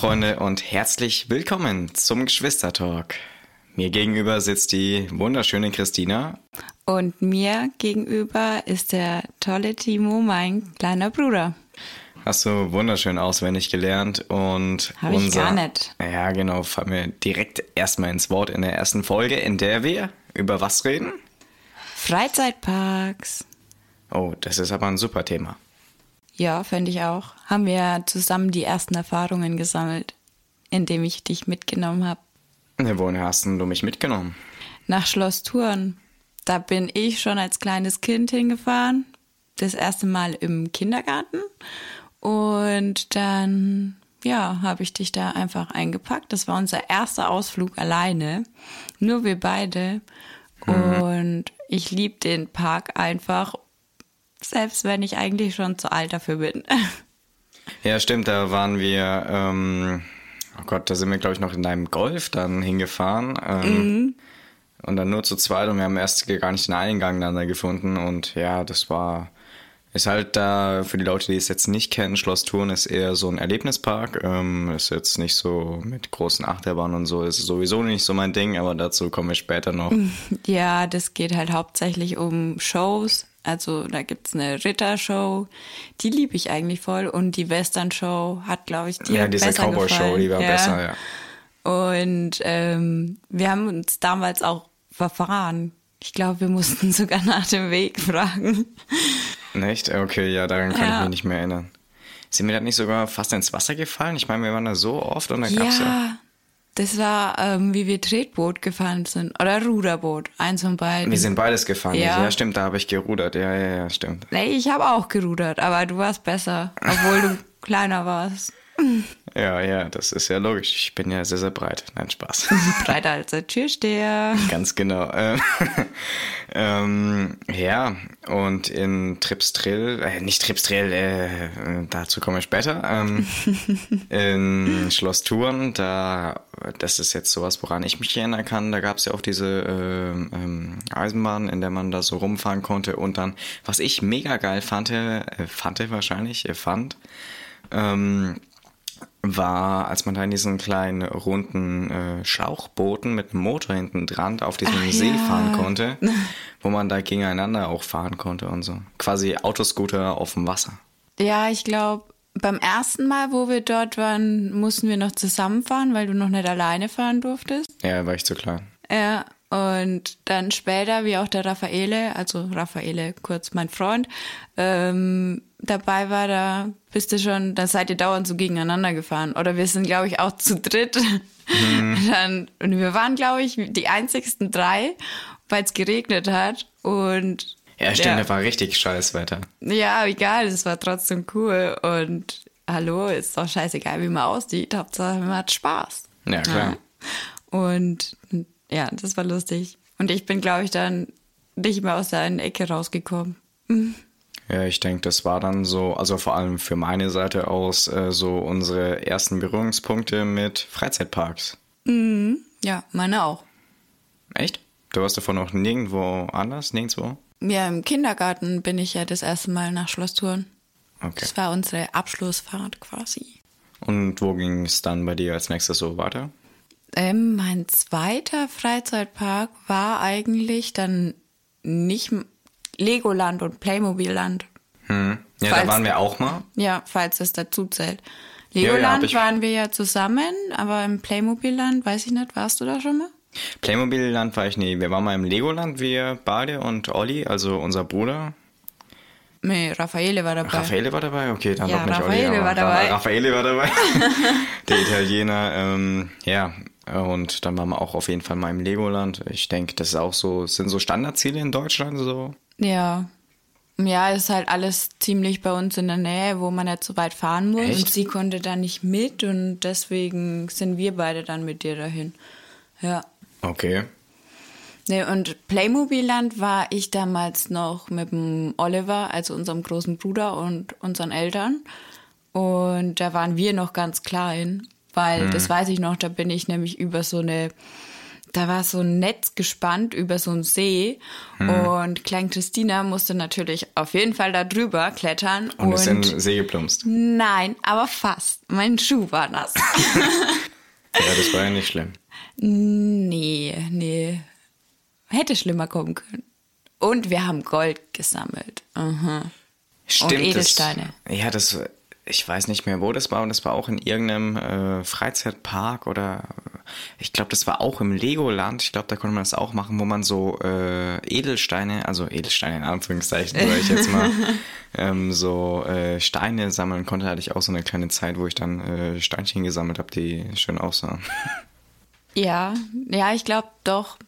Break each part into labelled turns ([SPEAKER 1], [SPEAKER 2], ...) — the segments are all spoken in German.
[SPEAKER 1] Freunde und herzlich willkommen zum Geschwistertalk. Mir gegenüber sitzt die wunderschöne Christina.
[SPEAKER 2] Und mir gegenüber ist der tolle Timo, mein kleiner Bruder.
[SPEAKER 1] Hast du wunderschön auswendig gelernt und
[SPEAKER 2] Hab ich gar nicht.
[SPEAKER 1] Ja, genau, fallen wir direkt erstmal ins Wort in der ersten Folge, in der wir über was reden?
[SPEAKER 2] Freizeitparks.
[SPEAKER 1] Oh, das ist aber ein super Thema.
[SPEAKER 2] Ja, fände ich auch. Haben wir zusammen die ersten Erfahrungen gesammelt, indem ich dich mitgenommen habe.
[SPEAKER 1] Ja, wohin hast denn du mich mitgenommen?
[SPEAKER 2] Nach Schloss Thurn. Da bin ich schon als kleines Kind hingefahren. Das erste Mal im Kindergarten. Und dann, ja, habe ich dich da einfach eingepackt. Das war unser erster Ausflug alleine. Nur wir beide. Mhm. Und ich liebe den Park einfach selbst wenn ich eigentlich schon zu alt dafür bin.
[SPEAKER 1] Ja, stimmt, da waren wir, ähm, oh Gott, da sind wir, glaube ich, noch in deinem Golf dann hingefahren. Ähm, mhm. Und dann nur zu zweit und wir haben erst gar nicht den Eingang dann da gefunden. Und ja, das war, ist halt da, für die Leute, die es jetzt nicht kennen, Schloss Thurn ist eher so ein Erlebnispark. Ähm, ist jetzt nicht so mit großen Achterbahnen und so, ist sowieso nicht so mein Ding, aber dazu kommen wir später noch.
[SPEAKER 2] Ja, das geht halt hauptsächlich um Shows, also da gibt's eine Rittershow, die liebe ich eigentlich voll. Und die Western-Show hat, glaube ich, die
[SPEAKER 1] Ja, diese Cowboy-Show, die war ja. besser, ja.
[SPEAKER 2] Und ähm, wir haben uns damals auch verfahren. Ich glaube, wir mussten sogar nach dem Weg fragen.
[SPEAKER 1] Echt? Okay, ja, daran kann ja. ich mich nicht mehr erinnern. Sind wir da nicht sogar fast ins Wasser gefallen? Ich meine, wir waren da so oft und da
[SPEAKER 2] ja,
[SPEAKER 1] gab's ja.
[SPEAKER 2] Das war, ähm, wie wir Tretboot gefahren sind. Oder Ruderboot. Eins von beiden.
[SPEAKER 1] Wir sind beides gefahren. Ja, ja stimmt, da habe ich gerudert. Ja, ja, ja, stimmt.
[SPEAKER 2] Nee, ich habe auch gerudert, aber du warst besser. Obwohl du kleiner warst.
[SPEAKER 1] Ja, ja, das ist ja logisch. Ich bin ja sehr, sehr breit. Nein, Spaß.
[SPEAKER 2] Breiter als der Türsteher.
[SPEAKER 1] Ganz genau. Ähm, ähm, ja, und in Tripstrill, äh, nicht Tripstrill, äh, dazu komme ich später. Ähm, in Schloss Thurn, da, das ist jetzt sowas, woran ich mich erinnern kann. Da gab es ja auch diese äh, ähm, Eisenbahn, in der man da so rumfahren konnte. Und dann, was ich mega geil fand, äh, fand wahrscheinlich, äh, fand, ähm, war, als man da in diesen kleinen runden äh, Schlauchbooten mit einem Motor hinten dran auf diesem Ach, See ja. fahren konnte, wo man da gegeneinander auch fahren konnte und so. Quasi Autoscooter auf dem Wasser.
[SPEAKER 2] Ja, ich glaube, beim ersten Mal, wo wir dort waren, mussten wir noch zusammenfahren, weil du noch nicht alleine fahren durftest.
[SPEAKER 1] Ja, war ich zu klein.
[SPEAKER 2] Ja, und dann später, wie auch der Raffaele, also Raffaele, kurz mein Freund, ähm, dabei war, da bist du schon, da seid ihr dauernd so gegeneinander gefahren. Oder wir sind, glaube ich, auch zu dritt. Mhm. Dann, und wir waren, glaube ich, die einzigsten drei, weil es geregnet hat. Und
[SPEAKER 1] ja, stimmt, ja. da war richtig scheiß Wetter.
[SPEAKER 2] Ja, egal, es war trotzdem cool. Und hallo, ist doch scheißegal, wie man aussieht. Hauptsache, man hat Spaß.
[SPEAKER 1] Ja, klar.
[SPEAKER 2] Ja. Und ja, das war lustig. Und ich bin, glaube ich, dann nicht mehr aus der einen Ecke rausgekommen.
[SPEAKER 1] Ja, ich denke, das war dann so, also vor allem für meine Seite aus, äh, so unsere ersten Berührungspunkte mit Freizeitparks.
[SPEAKER 2] Mhm. Ja, meine auch.
[SPEAKER 1] Echt? Du warst davon noch nirgendwo anders, nirgendwo?
[SPEAKER 2] Ja, im Kindergarten bin ich ja das erste Mal nach Schloss Thurn. Okay. Das war unsere Abschlussfahrt quasi.
[SPEAKER 1] Und wo ging es dann bei dir als nächstes so weiter?
[SPEAKER 2] Ähm, mein zweiter Freizeitpark war eigentlich dann nicht Legoland und Playmobilland.
[SPEAKER 1] Hm. Ja, falls, da waren wir auch mal.
[SPEAKER 2] Ja, falls es dazu zählt. Legoland ja, ja, waren wir ja zusammen, aber im Playmobilland, weiß ich nicht, warst du da schon mal?
[SPEAKER 1] Playmobilland war ich nie. Wir waren mal im Legoland, wir beide und Olli, also unser Bruder.
[SPEAKER 2] Nee, Raffaele war dabei.
[SPEAKER 1] Raffaele war dabei? Okay, dann
[SPEAKER 2] ja,
[SPEAKER 1] doch nicht
[SPEAKER 2] Raffaele Olli. War dabei.
[SPEAKER 1] Raffaele war dabei. Der Italiener. Ähm, ja, und dann waren wir auch auf jeden Fall mal im Legoland. Ich denke, das ist auch so, sind so Standardziele in Deutschland so.
[SPEAKER 2] Ja. Ja, ist halt alles ziemlich bei uns in der Nähe, wo man nicht so weit fahren muss. Echt? Und sie konnte da nicht mit und deswegen sind wir beide dann mit dir dahin. Ja.
[SPEAKER 1] Okay.
[SPEAKER 2] Nee, und Playmobilland war ich damals noch mit dem Oliver, also unserem großen Bruder und unseren Eltern. Und da waren wir noch ganz klein, weil hm. das weiß ich noch, da bin ich nämlich über so eine da war so ein Netz gespannt über so einen See und Klein Christina musste natürlich auf jeden Fall da drüber klettern.
[SPEAKER 1] Und, ist in den See geplumpst.
[SPEAKER 2] Nein, aber fast. Mein Schuh war nass.
[SPEAKER 1] Ja, das war ja nicht schlimm.
[SPEAKER 2] nee, nee. Hätte schlimmer kommen können. Und wir haben Gold gesammelt. Aha.
[SPEAKER 1] Stimmt. das-
[SPEAKER 2] Edelsteine.
[SPEAKER 1] ja, das, ich weiß nicht mehr, wo das war. Und das war auch in irgendeinem äh, Freizeitpark oder ich glaube, das war auch im Legoland. Ich glaube, da konnte man das auch machen, wo man so äh, Edelsteine, also Edelsteine in Anführungszeichen, sage ich jetzt mal, ähm, so äh, Steine sammeln konnte. Da hatte ich auch so eine kleine Zeit, wo ich dann äh, Steinchen gesammelt habe, die schön aussahen.
[SPEAKER 2] Ja, ja, ich glaube doch.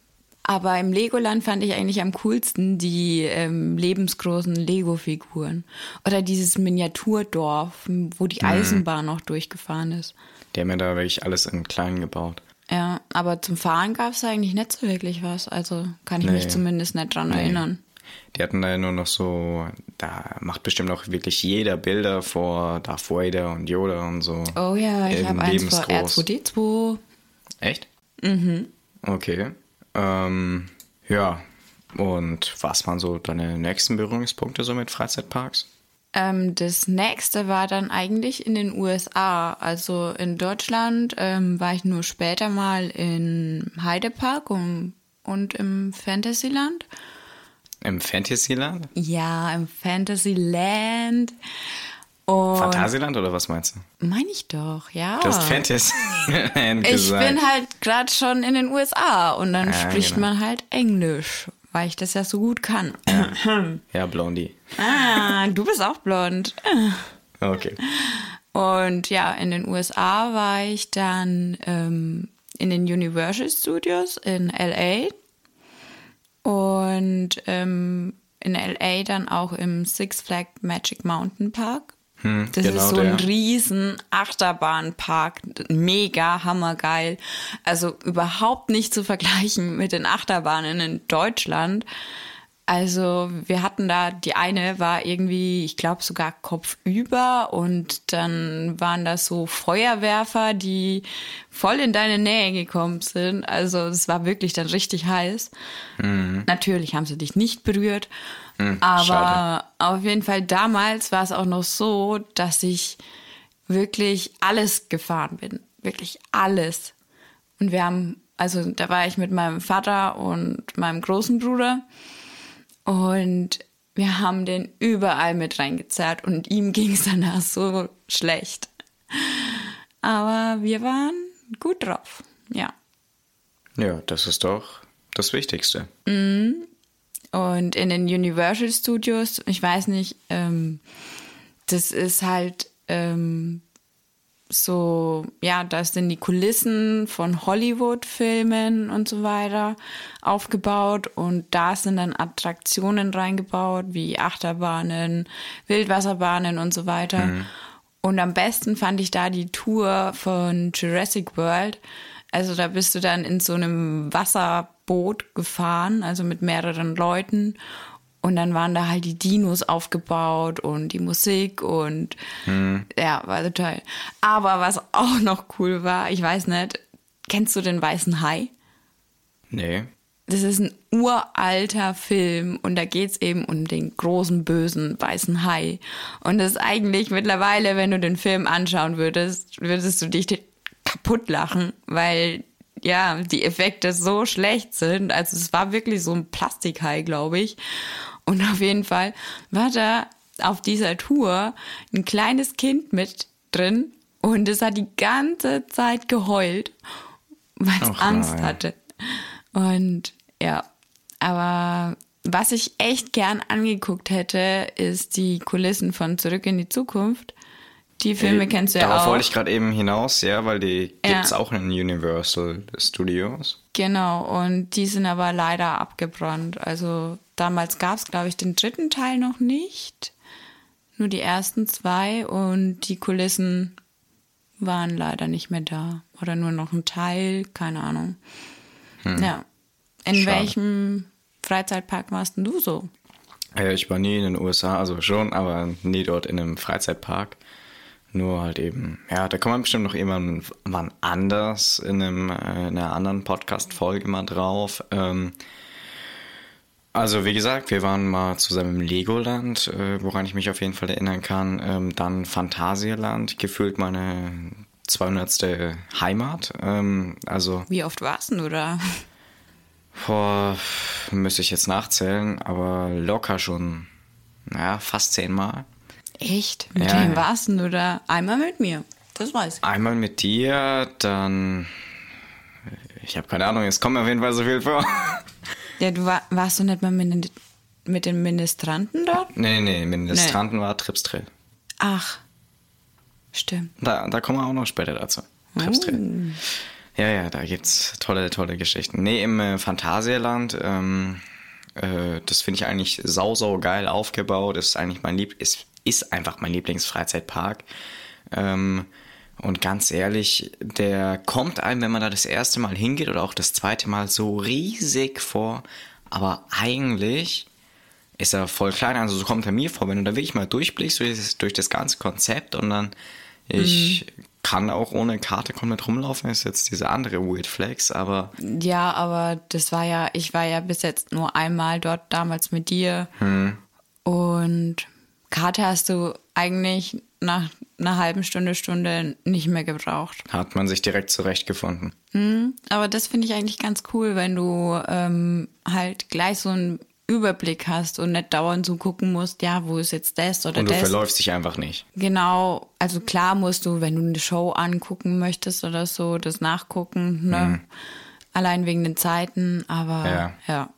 [SPEAKER 2] Aber im Legoland fand ich eigentlich am coolsten die ähm, lebensgroßen Lego-Figuren. Oder dieses Miniaturdorf, wo die Eisenbahn noch durchgefahren ist.
[SPEAKER 1] Die haben ja da wirklich alles in klein gebaut.
[SPEAKER 2] Ja, aber zum Fahren gab es eigentlich nicht so wirklich was. Also kann ich mich
[SPEAKER 1] Nee.
[SPEAKER 2] zumindest nicht dran erinnern.
[SPEAKER 1] Die hatten da ja nur noch so, da macht bestimmt auch wirklich jeder Bilder vor Darth Vader und Yoda und so.
[SPEAKER 2] Oh ja, ich
[SPEAKER 1] In
[SPEAKER 2] habe eins vor
[SPEAKER 1] lebensgroß.
[SPEAKER 2] R2D2.
[SPEAKER 1] Echt? Mhm. Okay. Ähm, ja. Und was waren so deine nächsten Berührungspunkte so mit Freizeitparks?
[SPEAKER 2] Ähm, das nächste war dann eigentlich in den USA. Also in Deutschland ähm, war ich nur später mal in Heidepark und, und im Fantasyland.
[SPEAKER 1] Im Fantasyland?
[SPEAKER 2] Ja, im Fantasyland. Und
[SPEAKER 1] Phantasialand oder was meinst du?
[SPEAKER 2] meine ich doch, ja.
[SPEAKER 1] Du hast Fantasyland
[SPEAKER 2] Ah. ich
[SPEAKER 1] gesagt.
[SPEAKER 2] bin halt gerade schon in den USA und dann
[SPEAKER 1] Ja,
[SPEAKER 2] spricht
[SPEAKER 1] genau.
[SPEAKER 2] man halt Englisch, weil ich das ja so gut kann.
[SPEAKER 1] Ja, Blondie.
[SPEAKER 2] ah, du bist auch blond.
[SPEAKER 1] Okay.
[SPEAKER 2] Und ja, in den USA war ich dann ähm, in den Universal Studios in LA und ähm, in LA dann auch im Six Flag Magic Mountain Park. Das
[SPEAKER 1] genau
[SPEAKER 2] ist so ein
[SPEAKER 1] der.
[SPEAKER 2] riesen Achterbahnpark, mega hammergeil. Also überhaupt nicht zu vergleichen mit den Achterbahnen in Deutschland. Also wir hatten da, die eine war irgendwie, ich glaube sogar kopfüber und dann waren das so Feuerwerfer, die voll in deine Nähe gekommen sind. Also es war wirklich dann richtig heiß. Natürlich haben sie dich nicht berührt, aber
[SPEAKER 1] schade.
[SPEAKER 2] auf jeden Fall damals war es auch noch so, dass ich wirklich alles gefahren bin. Wirklich alles. Und wir haben, also da war ich mit meinem Vater und meinem großen Bruder. Und wir haben den überall mit reingezerrt und ihm ging es danach so schlecht. Aber wir waren gut drauf, ja.
[SPEAKER 1] Ja, das ist doch das Wichtigste.
[SPEAKER 2] Und in den Universal Studios, ich weiß nicht, ähm, das ist halt ähm, so, ja, da sind die Kulissen von Hollywood-Filmen und so weiter aufgebaut und da sind dann Attraktionen reingebaut, wie Achterbahnen, Wildwasserbahnen und so weiter. Und am besten fand ich da die Tour von Jurassic World. Also da bist du dann in so einem Wasserboot gefahren, also mit mehreren Leuten. Und dann waren da halt die Dinos aufgebaut und die Musik und ja, war total. Aber was auch noch cool war, ich weiß nicht, kennst du den Weißen Hai?
[SPEAKER 1] Nee.
[SPEAKER 2] Das ist ein uralter Film und da geht's eben um den großen, bösen weißen Hai. Und das ist eigentlich mittlerweile, wenn du den Film anschauen würdest, würdest du dich kaputt lachen, weil ja, die Effekte so schlecht sind. Also es war wirklich so ein Plastikhai, glaube ich. Und auf jeden Fall war da auf dieser Tour ein kleines Kind mit drin und es hat die ganze Zeit geheult, weil es Angst
[SPEAKER 1] nein.
[SPEAKER 2] hatte. Und ja, aber was ich echt gern angeguckt hätte, ist die Kulissen von Zurück in die Zukunft. Die Filme
[SPEAKER 1] Äh,
[SPEAKER 2] kennst du ja
[SPEAKER 1] Darauf
[SPEAKER 2] auch.
[SPEAKER 1] wollte ich gerade eben hinaus, ja, weil die
[SPEAKER 2] Ja.
[SPEAKER 1] gibt's auch in Universal Studios.
[SPEAKER 2] Genau, und die sind aber leider abgebrannt. Also damals gab es, glaube ich, den dritten Teil noch nicht. Nur die ersten zwei und die Kulissen waren leider nicht mehr da. Oder nur noch ein Teil, keine Ahnung. Ja. In
[SPEAKER 1] Schade.
[SPEAKER 2] welchem Freizeitpark warst denn du so?
[SPEAKER 1] Äh, ich war nie in den USA, also schon, aber nie dort in einem Freizeitpark. Nur halt eben, ja, da kommen wir bestimmt noch irgendwann anders in, einem, äh, in einer anderen Podcast-Folge mal drauf. Ähm, also wie gesagt, wir waren mal zusammen im Legoland, äh, woran ich mich auf jeden Fall erinnern kann. Ähm, dann Phantasialand, gefühlt meine 200. Heimat. Ähm, also
[SPEAKER 2] Wie oft warst du da?
[SPEAKER 1] Boah, müsste ich jetzt nachzählen, aber locker schon, naja, fast zehnmal.
[SPEAKER 2] Echt? Mit
[SPEAKER 1] Ja.
[SPEAKER 2] wem warst du da? Einmal mit mir. Das weiß ich.
[SPEAKER 1] Einmal mit dir, dann. Ich habe keine Ahnung, es kommt mir auf jeden Fall so viel vor.
[SPEAKER 2] Ja, du war, warst du nicht mal mit, den- mit den Ministranten dort?
[SPEAKER 1] nee, nee, Ministranten war Tripstrill.
[SPEAKER 2] Ach, stimmt.
[SPEAKER 1] Da, da kommen wir auch noch später dazu. Tripstrill. Ja, ja, da gibt's tolle, tolle Geschichten. Nee, im äh, Phantasialand, ähm, äh, das finde ich eigentlich sau, sau geil aufgebaut. Ist eigentlich mein Lieb, ist, ist einfach mein Lieblingsfreizeitpark. Ähm, und ganz ehrlich, der kommt einem, wenn man da das erste Mal hingeht oder auch das zweite Mal so riesig vor. Aber eigentlich ist er voll klein. Also so kommt er mir vor, wenn du da wirklich mal durchblickst durch das, durch das ganze Konzept und dann ich kann auch ohne Karte komplett rumlaufen, ist jetzt diese andere Weird Flex, aber
[SPEAKER 2] Ja, aber das war ja, ich war ja bis jetzt nur einmal dort damals mit dir. Und Karte hast du eigentlich nach einer halben Stunde, Stunde nicht mehr gebraucht.
[SPEAKER 1] hat man sich direkt zurechtgefunden.
[SPEAKER 2] Aber das finde ich eigentlich ganz cool, wenn du ähm, halt gleich so einen Überblick hast und nicht dauernd so gucken musst, ja, wo ist jetzt das oder
[SPEAKER 1] Und du
[SPEAKER 2] das.
[SPEAKER 1] verläufst dich einfach nicht.
[SPEAKER 2] Genau, also klar musst du, wenn du eine Show angucken möchtest oder so, das nachgucken, ne? Allein wegen den Zeiten, aber
[SPEAKER 1] Ja.
[SPEAKER 2] ja.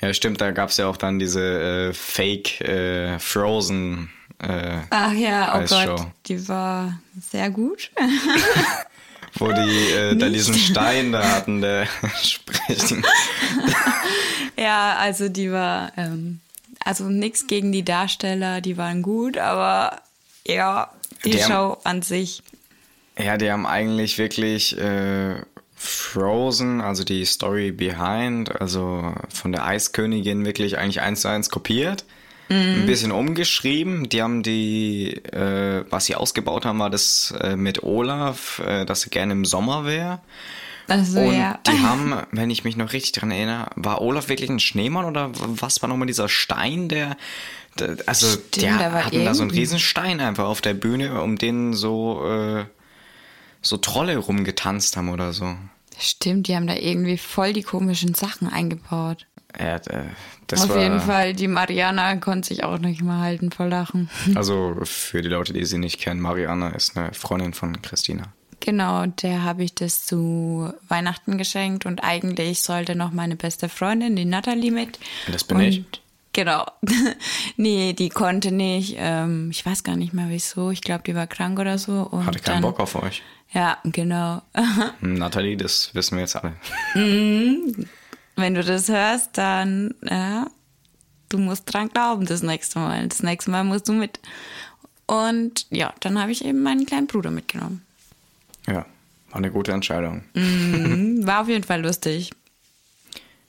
[SPEAKER 1] Ja, stimmt, da gab's ja auch dann diese äh, Fake äh, Frozen äh,
[SPEAKER 2] Ach ja, oh
[SPEAKER 1] Eisshow.
[SPEAKER 2] Gott, die war sehr gut.
[SPEAKER 1] wo die äh, da diesen Stein da hatten, der sprechen.
[SPEAKER 2] ja, also die war, ähm, also nichts gegen die Darsteller, die waren gut, aber ja, die,
[SPEAKER 1] Die haben-
[SPEAKER 2] Show an sich.
[SPEAKER 1] Ja, die haben eigentlich wirklich äh, Frozen, also die Story behind, also von der Eiskönigin wirklich eigentlich eins zu eins kopiert. Ein bisschen umgeschrieben. Die haben die, äh, was sie ausgebaut haben, war das äh, mit Olaf, äh, dass sie gerne im Sommer wäre.
[SPEAKER 2] Also
[SPEAKER 1] Und
[SPEAKER 2] ja.
[SPEAKER 1] die haben, wenn ich mich noch richtig dran erinnere, war Olaf wirklich ein Schneemann oder was war nochmal dieser Stein, der, der also
[SPEAKER 2] Stimmt,
[SPEAKER 1] der
[SPEAKER 2] war
[SPEAKER 1] hatten da so einen riesen Stein einfach auf der Bühne, um den so, äh, so Trolle rumgetanzt haben oder so.
[SPEAKER 2] Stimmt, die haben da irgendwie voll die komischen Sachen eingebaut.
[SPEAKER 1] Ja, äh, das
[SPEAKER 2] Auf
[SPEAKER 1] war,
[SPEAKER 2] jeden Fall, die Mariana konnte sich auch nicht mehr halten vor Lachen.
[SPEAKER 1] Also für die Leute, die sie nicht kennen, Mariana ist eine Freundin von Christina.
[SPEAKER 2] Genau, der habe ich das zu Weihnachten geschenkt und eigentlich sollte noch meine beste Freundin, die Natalie, mit.
[SPEAKER 1] Das bin
[SPEAKER 2] und,
[SPEAKER 1] ich.
[SPEAKER 2] Genau. nee, die konnte nicht. Ähm, ich weiß gar nicht mehr wieso. Ich glaube, die war krank oder so.
[SPEAKER 1] Hatte keinen
[SPEAKER 2] dann,
[SPEAKER 1] Bock auf euch.
[SPEAKER 2] Ja, genau.
[SPEAKER 1] Hm, Nathalie, das wissen wir jetzt alle.
[SPEAKER 2] Wenn du das hörst, dann ja, du musst dran glauben das nächste Mal. Das nächste Mal musst du mit. Und ja, dann habe ich eben meinen kleinen Bruder mitgenommen.
[SPEAKER 1] Ja, war eine gute Entscheidung.
[SPEAKER 2] Mhm, War auf jeden Fall lustig.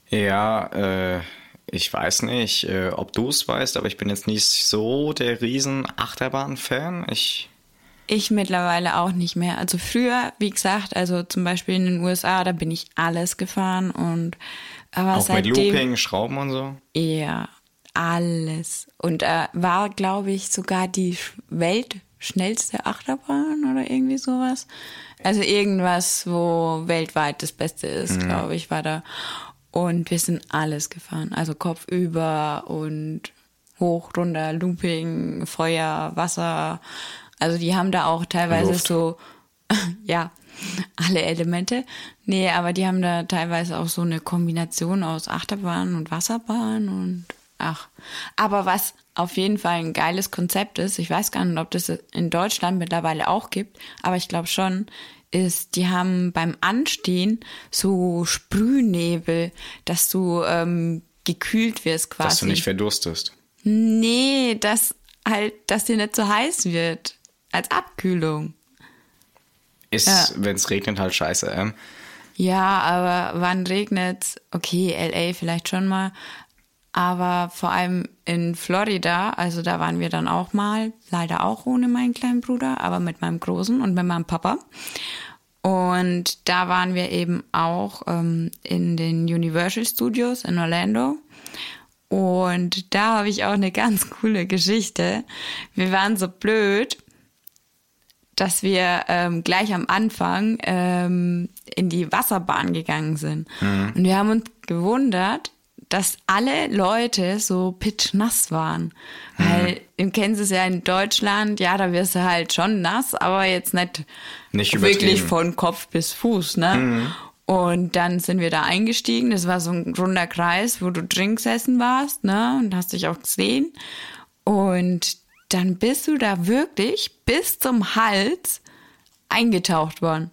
[SPEAKER 1] Ja, äh, ich weiß nicht, äh, ob du es weißt, aber ich bin jetzt nicht so der riesen Achterbahn-Fan. Ich,
[SPEAKER 2] Ich mittlerweile auch nicht mehr. Also früher, wie gesagt, also zum Beispiel in den USA, da bin ich alles gefahren und aber
[SPEAKER 1] auch mit
[SPEAKER 2] seitdem
[SPEAKER 1] Looping, Schrauben und so.
[SPEAKER 2] ja alles und äh, war glaube ich sogar die sch- weltschnellste Achterbahn oder irgendwie sowas. Also irgendwas, wo weltweit das Beste ist, glaube ich, war da. Und wir sind alles gefahren, also kopfüber und hoch, runter, Looping, Feuer, Wasser. Also die haben da auch teilweise
[SPEAKER 1] Luft.
[SPEAKER 2] so, ja, alle Elemente. Nee, aber die haben da teilweise auch so eine Kombination aus Achterbahn und Wasserbahn und ach. Aber was auf jeden Fall ein geiles Konzept ist, ich weiß gar nicht, ob das in Deutschland mittlerweile auch gibt, aber ich glaube schon, ist, die haben beim Anstehen so Sprühnebel, dass du ähm, gekühlt wirst quasi.
[SPEAKER 1] Dass du nicht verdurstest.
[SPEAKER 2] Nee, dass halt, dass dir nicht so heiß wird. Als Abkühlung.
[SPEAKER 1] Ist,
[SPEAKER 2] Ja.
[SPEAKER 1] wenn es regnet, halt scheiße. Ähm.
[SPEAKER 2] Ja, aber wann regnet's? Okay, LA vielleicht schon mal. Aber vor allem in Florida, also da waren wir dann auch mal, leider auch ohne meinen kleinen Bruder, aber mit meinem Großen und mit meinem Papa. Und da waren wir eben auch ähm, in den Universal Studios in Orlando. Und da habe ich auch eine ganz coole Geschichte. Wir waren so blöd, dass wir ähm, gleich am Anfang ähm, in die Wasserbahn gegangen sind. Mhm. Und wir haben uns gewundert, dass alle Leute so pitchnass waren. Mhm. Weil im Kansas ja in Deutschland, ja, da wirst du halt schon nass, aber jetzt nicht, nicht wirklich von Kopf bis Fuß, ne? Mhm. Und dann sind wir da eingestiegen. Das war so ein runder Kreis, wo du Drinks essen warst, ne? Und hast dich auch gesehen. Und dann bist du da wirklich bis zum Hals eingetaucht worden.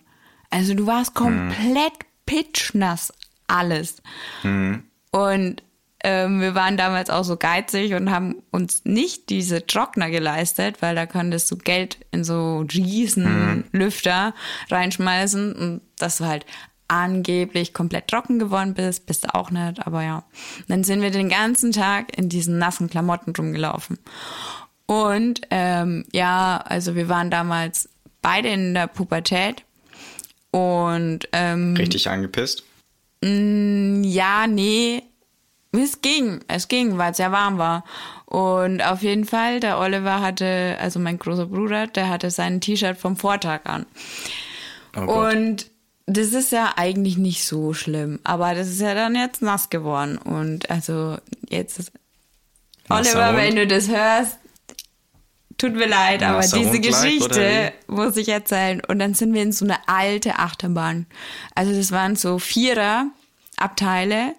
[SPEAKER 2] Also du warst komplett mhm. pitchnass, alles. Mhm. Und ähm, wir waren damals auch so geizig und haben uns nicht diese Trockner geleistet, weil da konntest du Geld in so riesen mhm. Lüfter reinschmeißen und das war halt angeblich komplett trocken geworden bist, bist du auch nicht, aber ja. Dann sind wir den ganzen Tag in diesen nassen Klamotten rumgelaufen. Und ähm, ja, also wir waren damals beide in der Pubertät und ähm,
[SPEAKER 1] richtig angepisst.
[SPEAKER 2] Mh, mm, ja, nee, es ging, es ging, weil es ja warm war. Und auf jeden Fall, der Oliver hatte, also mein großer Bruder, der hatte sein T-Shirt vom Vortag an. Oh und das ist ja eigentlich nicht so schlimm, aber das ist ja dann jetzt nass geworden. Und also jetzt ist Oliver, wenn du das hörst, tut mir leid, aber diese Geschichte muss ich erzählen. Und dann sind wir in so eine alte Achterbahn. Also das waren so Vierer Abteile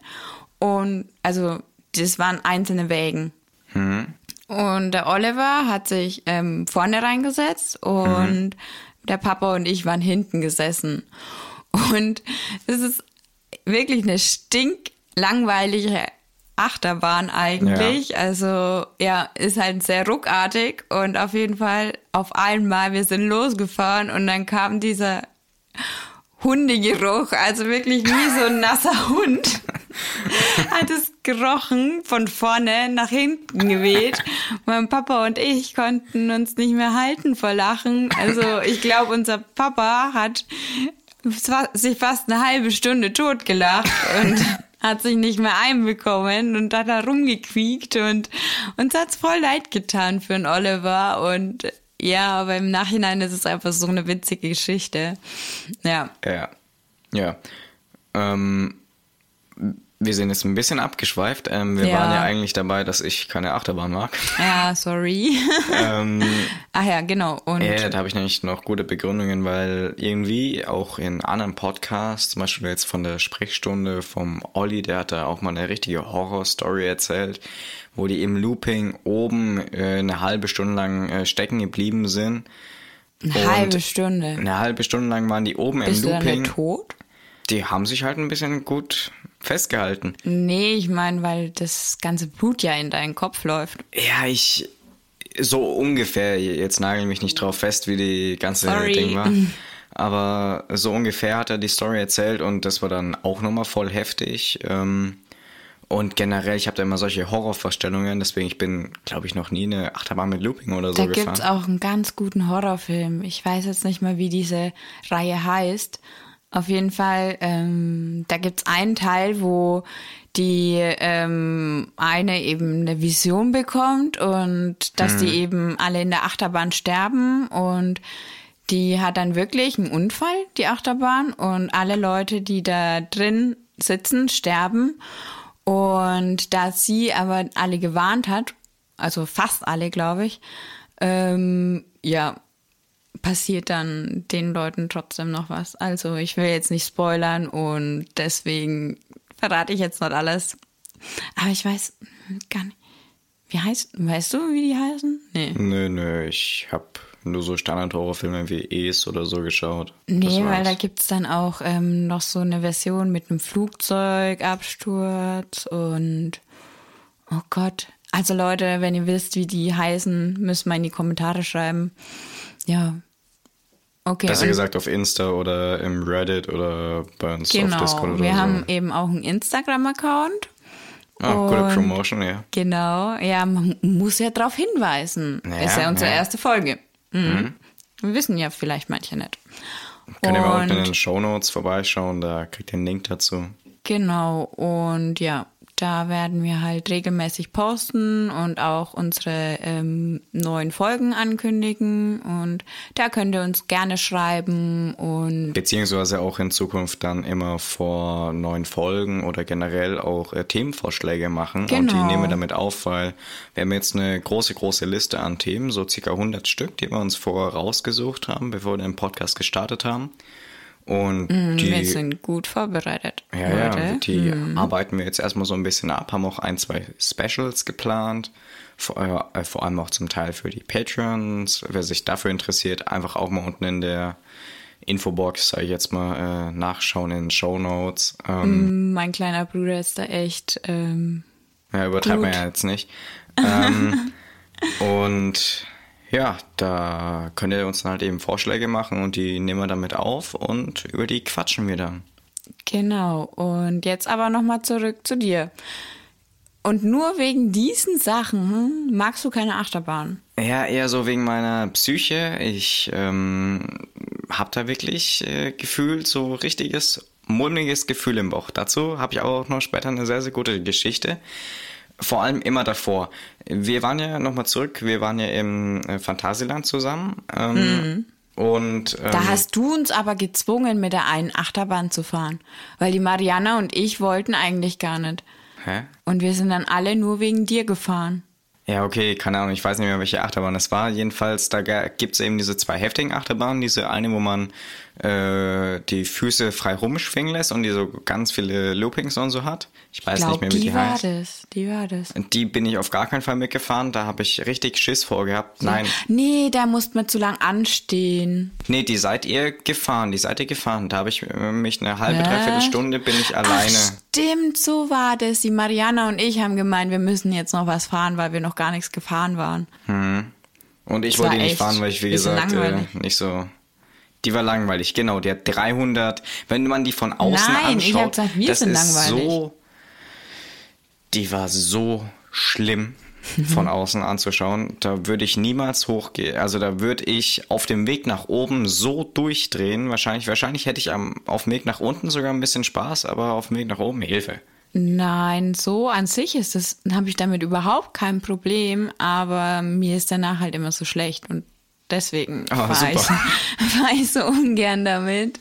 [SPEAKER 2] und also das waren einzelne Wägen. Mhm. Und der Oliver hat sich ähm, vorne reingesetzt und mhm. der Papa und ich waren hinten gesessen. Und es ist wirklich eine stinklangweilige Achterbahn eigentlich. Ja. Also ja, ist halt sehr ruckartig und auf jeden Fall auf einmal, wir sind losgefahren und dann kam dieser Hundegeruch, also wirklich wie so ein nasser Hund. Hat es gerochen, von vorne nach hinten geweht. Mein Papa und ich konnten uns nicht mehr halten vor Lachen. Also ich glaube, unser Papa hat sich fast eine halbe Stunde totgelacht und hat sich nicht mehr einbekommen und hat da rumgequiekt und uns hat's voll leid getan für den Oliver und ja, aber im Nachhinein ist es einfach so eine witzige Geschichte. Ja.
[SPEAKER 1] Ja. Ja. Ähm, wir sind jetzt ein bisschen abgeschweift. Ähm, wir ja. waren ja eigentlich dabei, dass ich keine Achterbahn mag.
[SPEAKER 2] Ja, sorry. ähm, Ach ja, genau.
[SPEAKER 1] Und ja, da habe ich nämlich noch gute Begründungen, weil irgendwie auch in anderen Podcasts, zum Beispiel jetzt von der Sprechstunde vom Olli, der hat da auch mal eine richtige Horror-Story erzählt, wo die im Looping oben äh, eine halbe Stunde lang äh, stecken geblieben sind.
[SPEAKER 2] Eine halbe Stunde.
[SPEAKER 1] Eine halbe Stunde lang waren die oben
[SPEAKER 2] Bist
[SPEAKER 1] im Looping.
[SPEAKER 2] Du dann tot?
[SPEAKER 1] Die haben sich halt ein bisschen gut festgehalten.
[SPEAKER 2] Nee, ich meine, weil das ganze Blut ja in deinen Kopf läuft.
[SPEAKER 1] Ja, ich. So ungefähr, jetzt nagel mich nicht drauf fest, wie die ganze Sorry. Ding war. Aber so ungefähr hat er die Story erzählt und das war dann auch nochmal voll heftig. Ähm, und generell, ich habe da immer solche Horrorvorstellungen, deswegen ich bin, glaube ich, noch nie eine Achterbahn mit Looping oder so
[SPEAKER 2] da gefahren. Da gibt's auch einen ganz guten Horrorfilm. Ich weiß jetzt nicht mal, wie diese Reihe heißt. Auf jeden Fall, ähm, da gibt's einen Teil, wo die ähm, eine eben eine Vision bekommt und dass hm. die eben alle in der Achterbahn sterben und die hat dann wirklich einen Unfall, die Achterbahn, und alle Leute, die da drin sitzen, sterben. Und da sie aber alle gewarnt hat, also fast alle, glaube ich, ähm, ja, passiert dann den Leuten trotzdem noch was. Also ich will jetzt nicht spoilern und deswegen verrate ich jetzt nicht alles. Aber ich weiß gar nicht. Wie heißt, weißt du, wie die heißen?
[SPEAKER 1] Nee. Nö, nö, ich hab nur so Standard-Horrorfilme wie Es oder so geschaut.
[SPEAKER 2] Nee, weil da gibt's dann auch ähm, noch so eine Version mit einem Flugzeugabsturz und oh Gott. Also Leute, wenn ihr wisst, wie die heißen, müsst mal in die Kommentare schreiben. Ja,
[SPEAKER 1] Okay. Besser gesagt auf Insta oder im Reddit oder bei uns
[SPEAKER 2] genau,
[SPEAKER 1] auf Discord
[SPEAKER 2] oder wir so. haben eben auch einen Instagram-Account
[SPEAKER 1] Oh, gute Promotion, ja.
[SPEAKER 2] Genau, ja, man muss ja darauf hinweisen.
[SPEAKER 1] Ja,
[SPEAKER 2] ist ja unsere
[SPEAKER 1] ja.
[SPEAKER 2] erste Folge. Mhm. Wir wissen ja vielleicht manche nicht.
[SPEAKER 1] Könnt ihr mal unten in den Shownotes vorbeischauen, da kriegt ihr einen Link dazu.
[SPEAKER 2] Genau, und ja, da werden wir halt regelmäßig posten und auch unsere ähm, neuen Folgen ankündigen. Und da könnt ihr uns gerne schreiben und
[SPEAKER 1] Beziehungsweise auch in Zukunft dann immer vor neuen Folgen oder generell auch äh, Themenvorschläge machen. Und die
[SPEAKER 2] Genau.
[SPEAKER 1] nehmen wir damit auf, weil wir haben jetzt eine große, große Liste an Themen, so circa 100 Stück, die wir uns vorher rausgesucht haben, bevor wir den Podcast gestartet haben. Und die,
[SPEAKER 2] wir sind gut vorbereitet.
[SPEAKER 1] ja, ja,
[SPEAKER 2] Leute.
[SPEAKER 1] die arbeiten wir jetzt erstmal so ein bisschen ab, haben auch ein, zwei Specials geplant. Vor, äh, vor allem auch zum Teil für die Patreons. Wer sich dafür interessiert, einfach auch mal unten in der Infobox, sag ich jetzt mal, äh, nachschauen in den Show Notes. Ähm,
[SPEAKER 2] Mein kleiner Bruder ist da echt. Ähm,
[SPEAKER 1] ja, übertreibt man ja jetzt nicht. Ähm, und ja, da könnt ihr uns dann halt eben Vorschläge machen und die nehmen wir damit auf und über die quatschen wir dann.
[SPEAKER 2] Genau, und jetzt aber nochmal zurück zu dir. Und nur wegen diesen Sachen hm, magst du keine Achterbahn.
[SPEAKER 1] Ja, eher so wegen meiner Psyche. Ich ähm, habe da wirklich äh, gefühlt so richtiges, mulmiges Gefühl im Bauch. Dazu habe ich auch noch später eine sehr, sehr gute Geschichte. Vor allem immer davor. Wir waren ja nochmal zurück, wir waren ja im äh, Phantasialand zusammen. Ähm, Und ähm,
[SPEAKER 2] Da hast du uns aber gezwungen, mit der einen Achterbahn zu fahren. Weil die Mariana und ich wollten eigentlich gar nicht.
[SPEAKER 1] hä?
[SPEAKER 2] Und wir sind dann alle nur wegen dir gefahren.
[SPEAKER 1] Ja, okay, keine Ahnung, ich weiß nicht mehr, welche Achterbahn das war. Jedenfalls, da gibt es eben diese zwei heftigen Achterbahnen. Diese eine, wo man äh, die Füße frei rumschwingen lässt und die so ganz viele Loopings und so hat. Ich weiß
[SPEAKER 2] Ich
[SPEAKER 1] nicht
[SPEAKER 2] glaube,
[SPEAKER 1] mehr, wie
[SPEAKER 2] die,
[SPEAKER 1] die,
[SPEAKER 2] war
[SPEAKER 1] heißt.
[SPEAKER 2] das. Die war das.
[SPEAKER 1] Die bin ich auf gar keinen Fall mitgefahren. Da habe ich richtig Schiss vorgehabt. Nein,
[SPEAKER 2] Nee, da musste man zu lang anstehen.
[SPEAKER 1] nee, die seid ihr gefahren. Die seid ihr gefahren. Da habe ich äh, mich eine halbe,
[SPEAKER 2] Was?
[SPEAKER 1] dreiviertel Stunde bin ich
[SPEAKER 2] Ach,
[SPEAKER 1] alleine.
[SPEAKER 2] stimmt, so war das. Die Mariana und ich haben gemeint, wir müssen jetzt noch was fahren, weil wir noch gar nichts gefahren waren.
[SPEAKER 1] Und ich
[SPEAKER 2] Das
[SPEAKER 1] wollte
[SPEAKER 2] war
[SPEAKER 1] nicht fahren, weil ich, wie gesagt, äh, nicht so. Die war langweilig, genau. Die hat 300. Wenn man die von außen
[SPEAKER 2] Nein, ich
[SPEAKER 1] anschaut,
[SPEAKER 2] hab gesagt, wir
[SPEAKER 1] das
[SPEAKER 2] sind
[SPEAKER 1] ist
[SPEAKER 2] langweilig.
[SPEAKER 1] so. Die war so schlimm von außen anzuschauen. Da würde ich niemals hochgehen. Also da würde ich auf dem Weg nach oben so durchdrehen. Wahrscheinlich, wahrscheinlich hätte ich am, auf dem Weg nach unten sogar ein bisschen Spaß, aber auf dem Weg nach oben Hilfe.
[SPEAKER 2] Nein, so an sich ist das, habe ich damit überhaupt kein Problem, aber mir ist danach halt immer so schlecht und deswegen
[SPEAKER 1] Ah,
[SPEAKER 2] war, ich, war ich so ungern damit.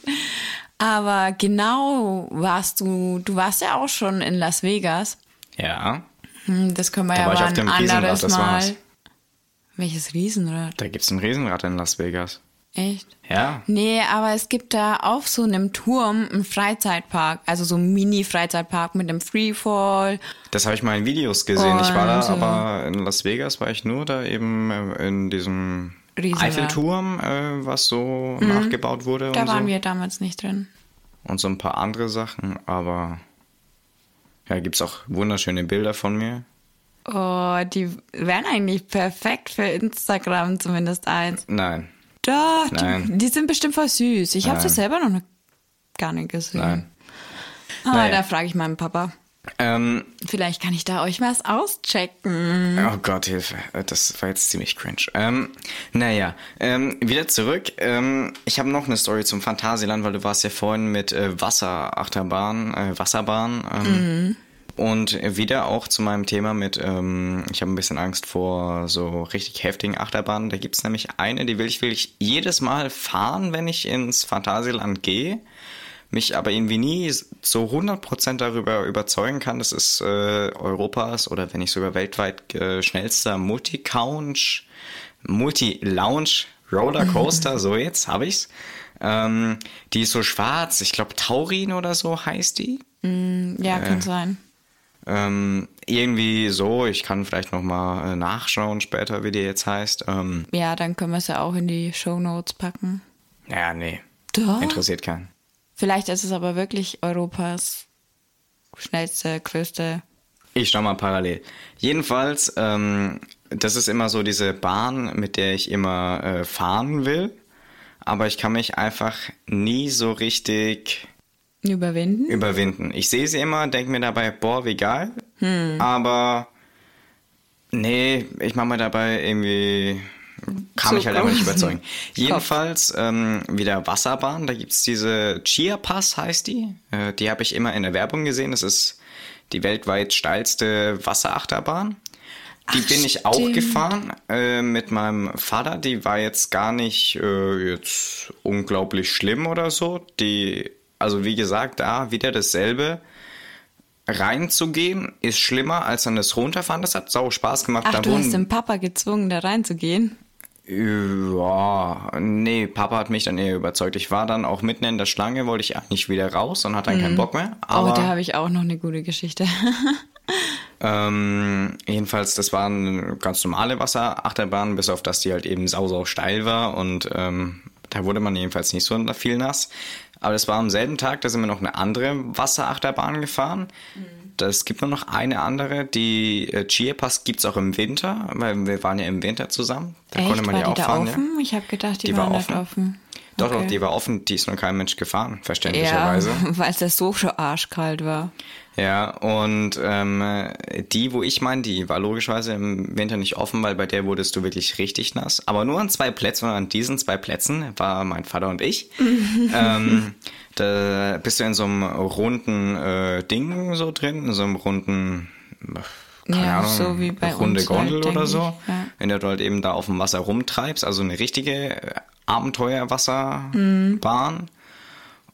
[SPEAKER 2] Aber genau warst du, du warst ja auch schon in Las Vegas.
[SPEAKER 1] Ja,
[SPEAKER 2] Hm, Das können wir
[SPEAKER 1] Da
[SPEAKER 2] ja
[SPEAKER 1] war ich
[SPEAKER 2] aber
[SPEAKER 1] auf dem
[SPEAKER 2] ein
[SPEAKER 1] Riesenrad,
[SPEAKER 2] anderes
[SPEAKER 1] das
[SPEAKER 2] Mal.
[SPEAKER 1] war's.
[SPEAKER 2] Welches Riesenrad?
[SPEAKER 1] da gibt's ein Riesenrad in Las Vegas.
[SPEAKER 2] Echt?
[SPEAKER 1] Ja.
[SPEAKER 2] Nee, aber es gibt da auf so einem Turm einen Freizeitpark, also so ein Mini-Freizeitpark mit einem Freefall.
[SPEAKER 1] Das habe ich mal in Videos gesehen. ich war da,
[SPEAKER 2] Und,
[SPEAKER 1] aber in Las Vegas war ich nur da eben in diesem
[SPEAKER 2] Riesenrad.
[SPEAKER 1] Eiffelturm, äh, was so nachgebaut wurde
[SPEAKER 2] Da waren
[SPEAKER 1] so.
[SPEAKER 2] wir damals nicht drin.
[SPEAKER 1] Und so ein paar andere Sachen, aber ja, gibt's auch wunderschöne Bilder von mir.
[SPEAKER 2] Oh, die wären eigentlich perfekt für Instagram, zumindest eins.
[SPEAKER 1] Nein,
[SPEAKER 2] Doch, die,
[SPEAKER 1] Nein.
[SPEAKER 2] die sind bestimmt voll süß. Ich habe das selber noch gar nicht gesehen.
[SPEAKER 1] nein.
[SPEAKER 2] Ah,
[SPEAKER 1] Naja.
[SPEAKER 2] da frage ich meinen Papa.
[SPEAKER 1] Ähm,
[SPEAKER 2] Vielleicht kann ich da euch was auschecken.
[SPEAKER 1] Oh Gott, Hilfe. Das war jetzt ziemlich cringe. Ähm, naja, ähm, wieder zurück. Ähm, ich habe noch eine Story zum Phantasialand, weil du warst ja vorhin mit äh, Wasserachterbahn, äh, Wasserbahn. Ähm, Und wieder auch zu meinem Thema mit, ähm, ich habe ein bisschen Angst vor so richtig heftigen Achterbahnen. Da gibt's nämlich eine, die will ich, will ich jedes Mal fahren, wenn ich ins Phantasialand gehe mich aber irgendwie nie so 100% darüber überzeugen kann, das ist äh, Europas oder wenn nicht sogar weltweit äh, schnellster Multi-Couch, Multi-Lounge Rollercoaster, so jetzt habe ich's. Ähm, die ist so schwarz, ich glaube Taurin oder so heißt die.
[SPEAKER 2] Ja, kann sein.
[SPEAKER 1] Ähm, irgendwie so, ich kann vielleicht nochmal äh, nachschauen später, wie die jetzt heißt. Ähm,
[SPEAKER 2] Ja, dann können wir es ja auch in die Show Notes packen.
[SPEAKER 1] ja, nee,
[SPEAKER 2] Doch.
[SPEAKER 1] interessiert keinen.
[SPEAKER 2] Vielleicht ist es aber wirklich Europas schnellste, größte.
[SPEAKER 1] Ich schau mal parallel. Jedenfalls, ähm, das ist immer so diese Bahn, mit der ich immer äh, fahren will. Aber ich kann mich einfach nie so richtig
[SPEAKER 2] Überwinden?
[SPEAKER 1] überwinden. Ich sehe sie immer, denke mir dabei, boah, wie geil. aber nee, ich mache mir dabei irgendwie kann mich halt einfach nicht überzeugen. Jedenfalls ähm, wieder Wasserbahn, da gibt's diese Chia Pass heißt die. Äh, die habe ich immer in der Werbung gesehen. Das ist die weltweit steilste Wasserachterbahn. Die
[SPEAKER 2] Ach,
[SPEAKER 1] bin ich auch
[SPEAKER 2] stimmt.
[SPEAKER 1] gefahren äh, mit meinem Vater. Die war jetzt gar nicht äh, jetzt unglaublich schlimm oder so. Die, also wie gesagt, da wieder dasselbe. Reinzugehen ist schlimmer als dann das Runterfahren. Das hat sau Spaß gemacht.
[SPEAKER 2] Ach,
[SPEAKER 1] da
[SPEAKER 2] du hast
[SPEAKER 1] wurden-
[SPEAKER 2] den Papa gezwungen, da reinzugehen?
[SPEAKER 1] Ja, nee, Papa hat mich dann eher überzeugt. Ich war dann auch mitten in der Schlange, wollte ich eigentlich wieder raus und hatte dann keinen Bock mehr. Aber
[SPEAKER 2] oh, da habe ich auch noch eine gute Geschichte.
[SPEAKER 1] ähm, jedenfalls, das war eine ganz normale Wasserachterbahn, bis auf dass die halt eben sau, sau steil war und ähm, da wurde man jedenfalls nicht so viel nass. Aber das war am selben Tag, da sind wir noch eine andere Wasserachterbahn gefahren. Es gibt nur noch eine andere, die äh, Chiapas gibt's auch im Winter, weil wir waren ja im Winter zusammen. Da
[SPEAKER 2] Echt?
[SPEAKER 1] konnte man
[SPEAKER 2] war
[SPEAKER 1] ja
[SPEAKER 2] die
[SPEAKER 1] auch fahren. Ja.
[SPEAKER 2] offen? Ich habe gedacht, die,
[SPEAKER 1] Die war
[SPEAKER 2] waren nicht
[SPEAKER 1] offen.
[SPEAKER 2] offen.
[SPEAKER 1] Doch, doch,
[SPEAKER 2] Okay.
[SPEAKER 1] die war offen, die ist noch kein Mensch gefahren,
[SPEAKER 2] Ja,
[SPEAKER 1] verständlicherweise.
[SPEAKER 2] weil es so schon arschkalt war.
[SPEAKER 1] Ja, und ähm, die, wo ich meine, die war logischerweise im Winter nicht offen, weil bei der wurdest du wirklich richtig nass. Aber nur an zwei Plätzen und an diesen zwei Plätzen war mein Vater und ich. ähm, da bist du in so einem runden äh, Ding so drin, in so einem runden, keine
[SPEAKER 2] Ja,
[SPEAKER 1] Ahnung,
[SPEAKER 2] so wie bei
[SPEAKER 1] runde
[SPEAKER 2] uns halt,
[SPEAKER 1] Gondel
[SPEAKER 2] denk
[SPEAKER 1] oder
[SPEAKER 2] ich,
[SPEAKER 1] so.
[SPEAKER 2] ja.
[SPEAKER 1] Wenn du dort eben da auf dem Wasser rumtreibst, also eine richtige äh, Abenteuerwasserbahn.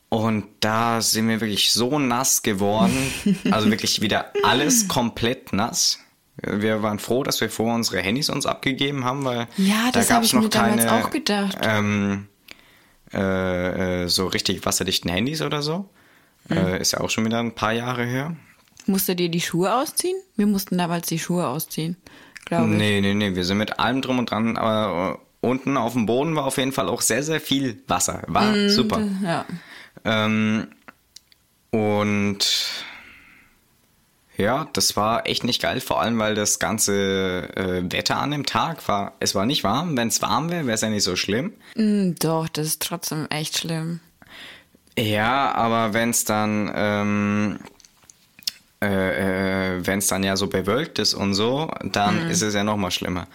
[SPEAKER 1] Und da sind wir wirklich so nass geworden. Also wirklich wieder alles komplett nass. Wir waren froh, dass wir vorher unsere Handys uns abgegeben haben, weil
[SPEAKER 2] Ja,
[SPEAKER 1] da gab's
[SPEAKER 2] ich
[SPEAKER 1] noch
[SPEAKER 2] mir damals
[SPEAKER 1] keine
[SPEAKER 2] auch gedacht.
[SPEAKER 1] Ähm, äh, äh, so richtig wasserdichten Handys oder so.
[SPEAKER 2] Hm.
[SPEAKER 1] Äh, ist ja auch schon wieder ein paar Jahre her.
[SPEAKER 2] Musstet ihr die Schuhe ausziehen? Wir mussten damals die Schuhe ausziehen, glaube ich.
[SPEAKER 1] Nee, nee, nee, wir sind mit allem drum und dran, aber äh, unten auf dem Boden war auf jeden Fall auch sehr, sehr viel Wasser. War
[SPEAKER 2] Mm,
[SPEAKER 1] super.
[SPEAKER 2] Ja.
[SPEAKER 1] Ähm, und ja, das war echt nicht geil, vor allem weil das ganze äh, Wetter an dem Tag war, es war nicht warm. Wenn es warm wäre, wäre es ja nicht so schlimm.
[SPEAKER 2] Mm, Doch, das ist trotzdem echt schlimm.
[SPEAKER 1] Ja, aber wenn es dann, ähm, äh, äh, wenn es dann ja so bewölkt ist und so, dann ist es ja noch mal schlimmer.